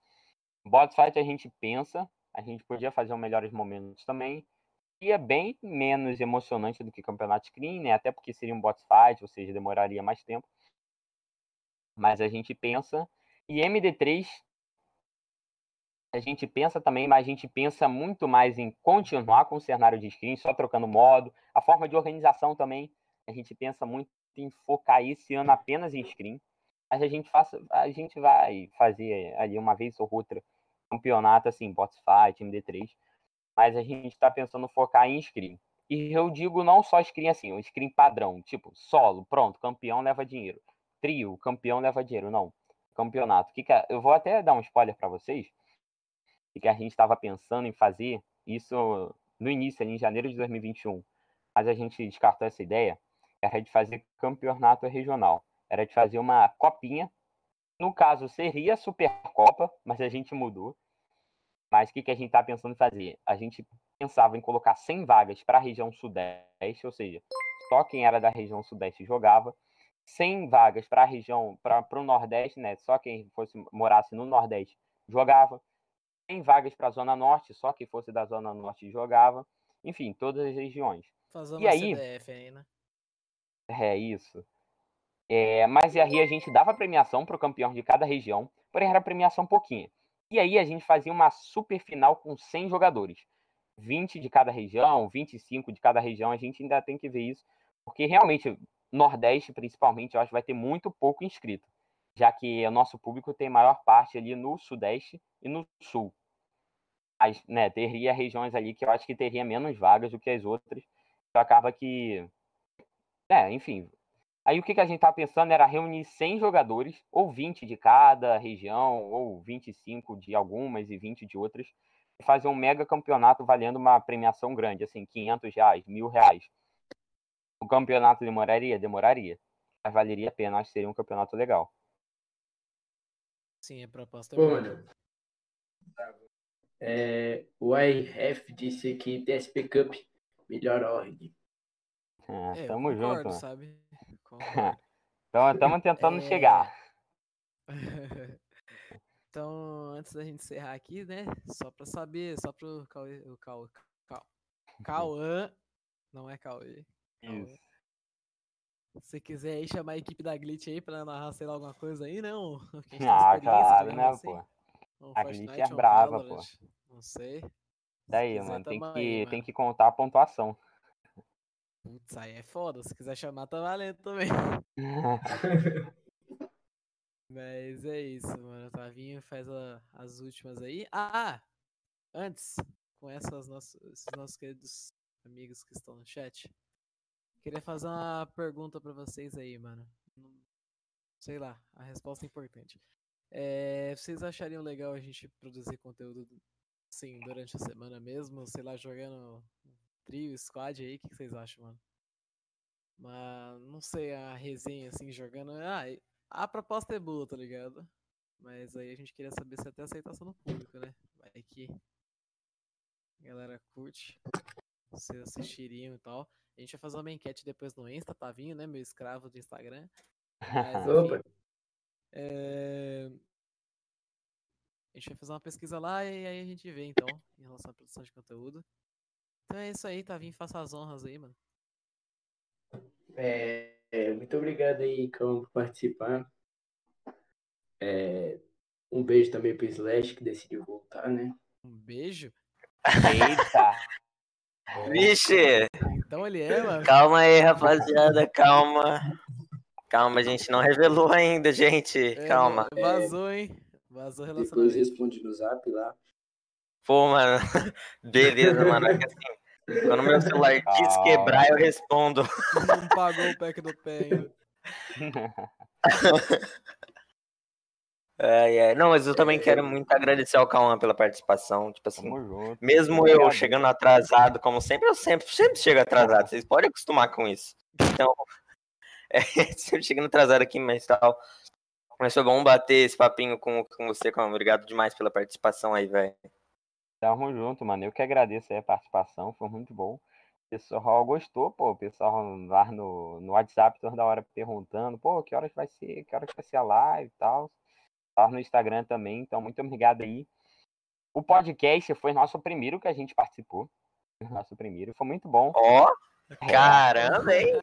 Bots Fight a gente pensa, a gente podia fazer um melhores momentos também. E é bem menos emocionante do que campeonato screen, né? Até porque seria um bots fight, ou seja, demoraria mais tempo. Mas a gente pensa. E MD3 a gente pensa também, mas a gente pensa muito mais em continuar com o cenário de screen, só trocando modo. A forma de organização também, a gente pensa muito em focar esse ano apenas em screen. Mas a gente, faça, a gente vai fazer ali uma vez ou outra campeonato, assim, bots fight, MD3. Mas a gente está pensando focar em screen. E eu digo não só screen assim, o screen padrão, tipo, solo, pronto, campeão leva dinheiro. Trio, campeão leva dinheiro. Não, campeonato. Que que é? Eu vou até dar um spoiler para vocês que a gente estava pensando em fazer isso no início, ali, em janeiro de 2021, mas a gente descartou essa ideia, era de fazer campeonato regional, era de fazer uma copinha, no caso seria a Supercopa, mas a gente mudou, mas o que, que a gente está pensando em fazer? A gente pensava em colocar 100 vagas para a região sudeste, ou seja, só quem era da região sudeste jogava, 100 vagas para a região, para o nordeste, né? Só quem fosse morasse no nordeste jogava, 100 vagas para a Zona Norte, só que fosse da Zona Norte jogava. Enfim, todas as regiões. Fazer uma e aí, CDF aí, né? É isso. É, mas aí a gente dava premiação para o campeão de cada região, porém era premiação pouquinha. E aí a gente fazia uma super final com 100 jogadores. 20 de cada região, 25 de cada região, a gente ainda tem que ver isso, porque realmente, Nordeste principalmente, eu acho que vai ter muito pouco inscrito, já que o nosso público tem maior parte ali no Sudeste e no Sul mas, né, teria regiões ali que eu acho que teria menos vagas do que as outras. Então acaba que. É, enfim. Aí o que, que a gente estava pensando era reunir 100 jogadores, ou 20 de cada região, ou 25 de algumas e 20 de outras, e fazer um mega campeonato valendo uma premiação grande, assim, 500 reais, mil reais. O campeonato demoraria? Demoraria. Mas valeria a pena, acho que seria um campeonato legal. Sim, a proposta é Pô, boa. É, o IRF disse que TSP Cup, melhor org. É, É, tamo junto, concordo, sabe? Então estamos tentando É, chegar. Então, antes da gente encerrar aqui, né? Só pra saber, só pro Cauê, o Cauê, Cau, Cauã, não é Cauê. Isso. Se quiser aí chamar a equipe da Glitch aí pra narrar, sei lá, alguma coisa aí, não? Tem Ah, claro, né, assim. pô? Um A Glitch é um brava, pô. Valorant, Não sei. Daí, mano, tem que, aí, tem mano. que contar a pontuação. Putz, aí é foda. Se quiser chamar, tá valendo também. Mas é isso, mano. O Tavinho faz a- as últimas aí. Ah! Antes, com essas nossos, esses nossos queridos amigos que estão no chat, queria fazer uma pergunta pra vocês aí, mano. Sei lá, a resposta é importante. É, vocês achariam legal a gente produzir conteúdo assim durante a semana mesmo? Sei lá, jogando trio, squad aí? O que que vocês acham, mano? Mas não sei, a resenha assim, jogando. Ah, a proposta é boa, tá ligado? Mas aí a gente queria saber se até a aceitação do público, né? Vai que a galera curte. Vocês assistiriam e tal. A gente vai fazer uma enquete depois no Insta, Tavinho, né? Meu escravo do Instagram. Mas, Opa. é, A gente vai fazer uma pesquisa lá e aí a gente vê então, em relação à produção de conteúdo. Então é isso aí, Tavinho, faça as honras aí, mano. É, é, muito obrigado aí, Cão, por participar. É, um beijo também pro Slash, que decidiu voltar, né? Um beijo. Eita! Vixe! Então ele é, mano. Calma aí, rapaziada, calma. Calma, a gente não revelou ainda, gente. É, Calma. Vazou, hein? Vazou Depois relacionamento. responde no zap lá. Pô, mano. Beleza, mano. É que assim, quando meu celular desquebrar, eu respondo. Não pagou o pack do pé ainda. Ai, ai. Não, mas eu também quero muito agradecer ao Cauã pela participação. Tipo assim, Tamo junto. mesmo eu chegando atrasado, como sempre, eu sempre, sempre chego atrasado. Vocês podem acostumar com isso. Então, é, sempre chegando atrasado aqui, mas tal. Mas foi bom bater esse papinho com, com você, Cauã. Obrigado demais pela participação aí, velho. Tamo junto, mano. Eu que agradeço aí a participação, foi muito bom. pessoal gostou, pô. O pessoal lá no, no WhatsApp toda hora perguntando, pô, que horas vai ser, que horas vai ser a live e tal. Lá no Instagram também, então muito obrigado aí. O podcast foi nosso primeiro que a gente participou. Nosso primeiro, foi muito bom. Ó, É. caramba, hein?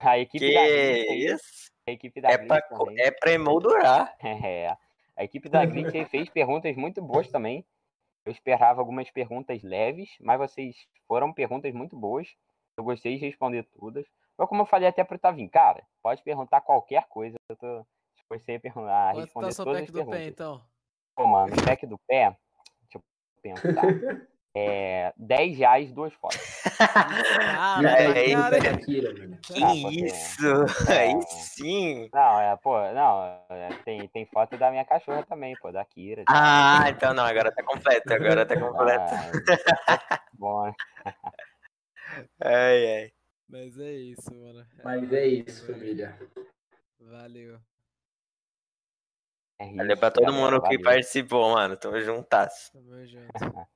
A equipe Que da aí, isso? a equipe da É pra, também. é pra emoldurar. É, a equipe da Glitch aí fez perguntas muito boas também. Eu esperava algumas perguntas leves, mas vocês foram perguntas muito boas. Eu gostei de responder todas. Foi como eu falei até pro Tavinho, cara, pode perguntar qualquer coisa. Eu tô disposto a perguntar, a Quanto responder tá seu todas pack as do perguntas. pé, então? Pô, mano, o pack do pé, deixa eu pensar. É 10 reais, duas fotos. Ah, É, cara, Kira, mano. Que Ah, tem- isso? é. Aí sim. Não, é, pô, não, é, tem, tem foto da minha cachorra também, pô, da Kira. Ah, então não, agora tá completo, agora tá completo. Ah, bom, Ai, ai. Mas é isso, mano. Mas é isso, família. Valeu. é Valeu isso, pra todo mundo que valeu. participou, mano. Tamo juntas. Tamo junto.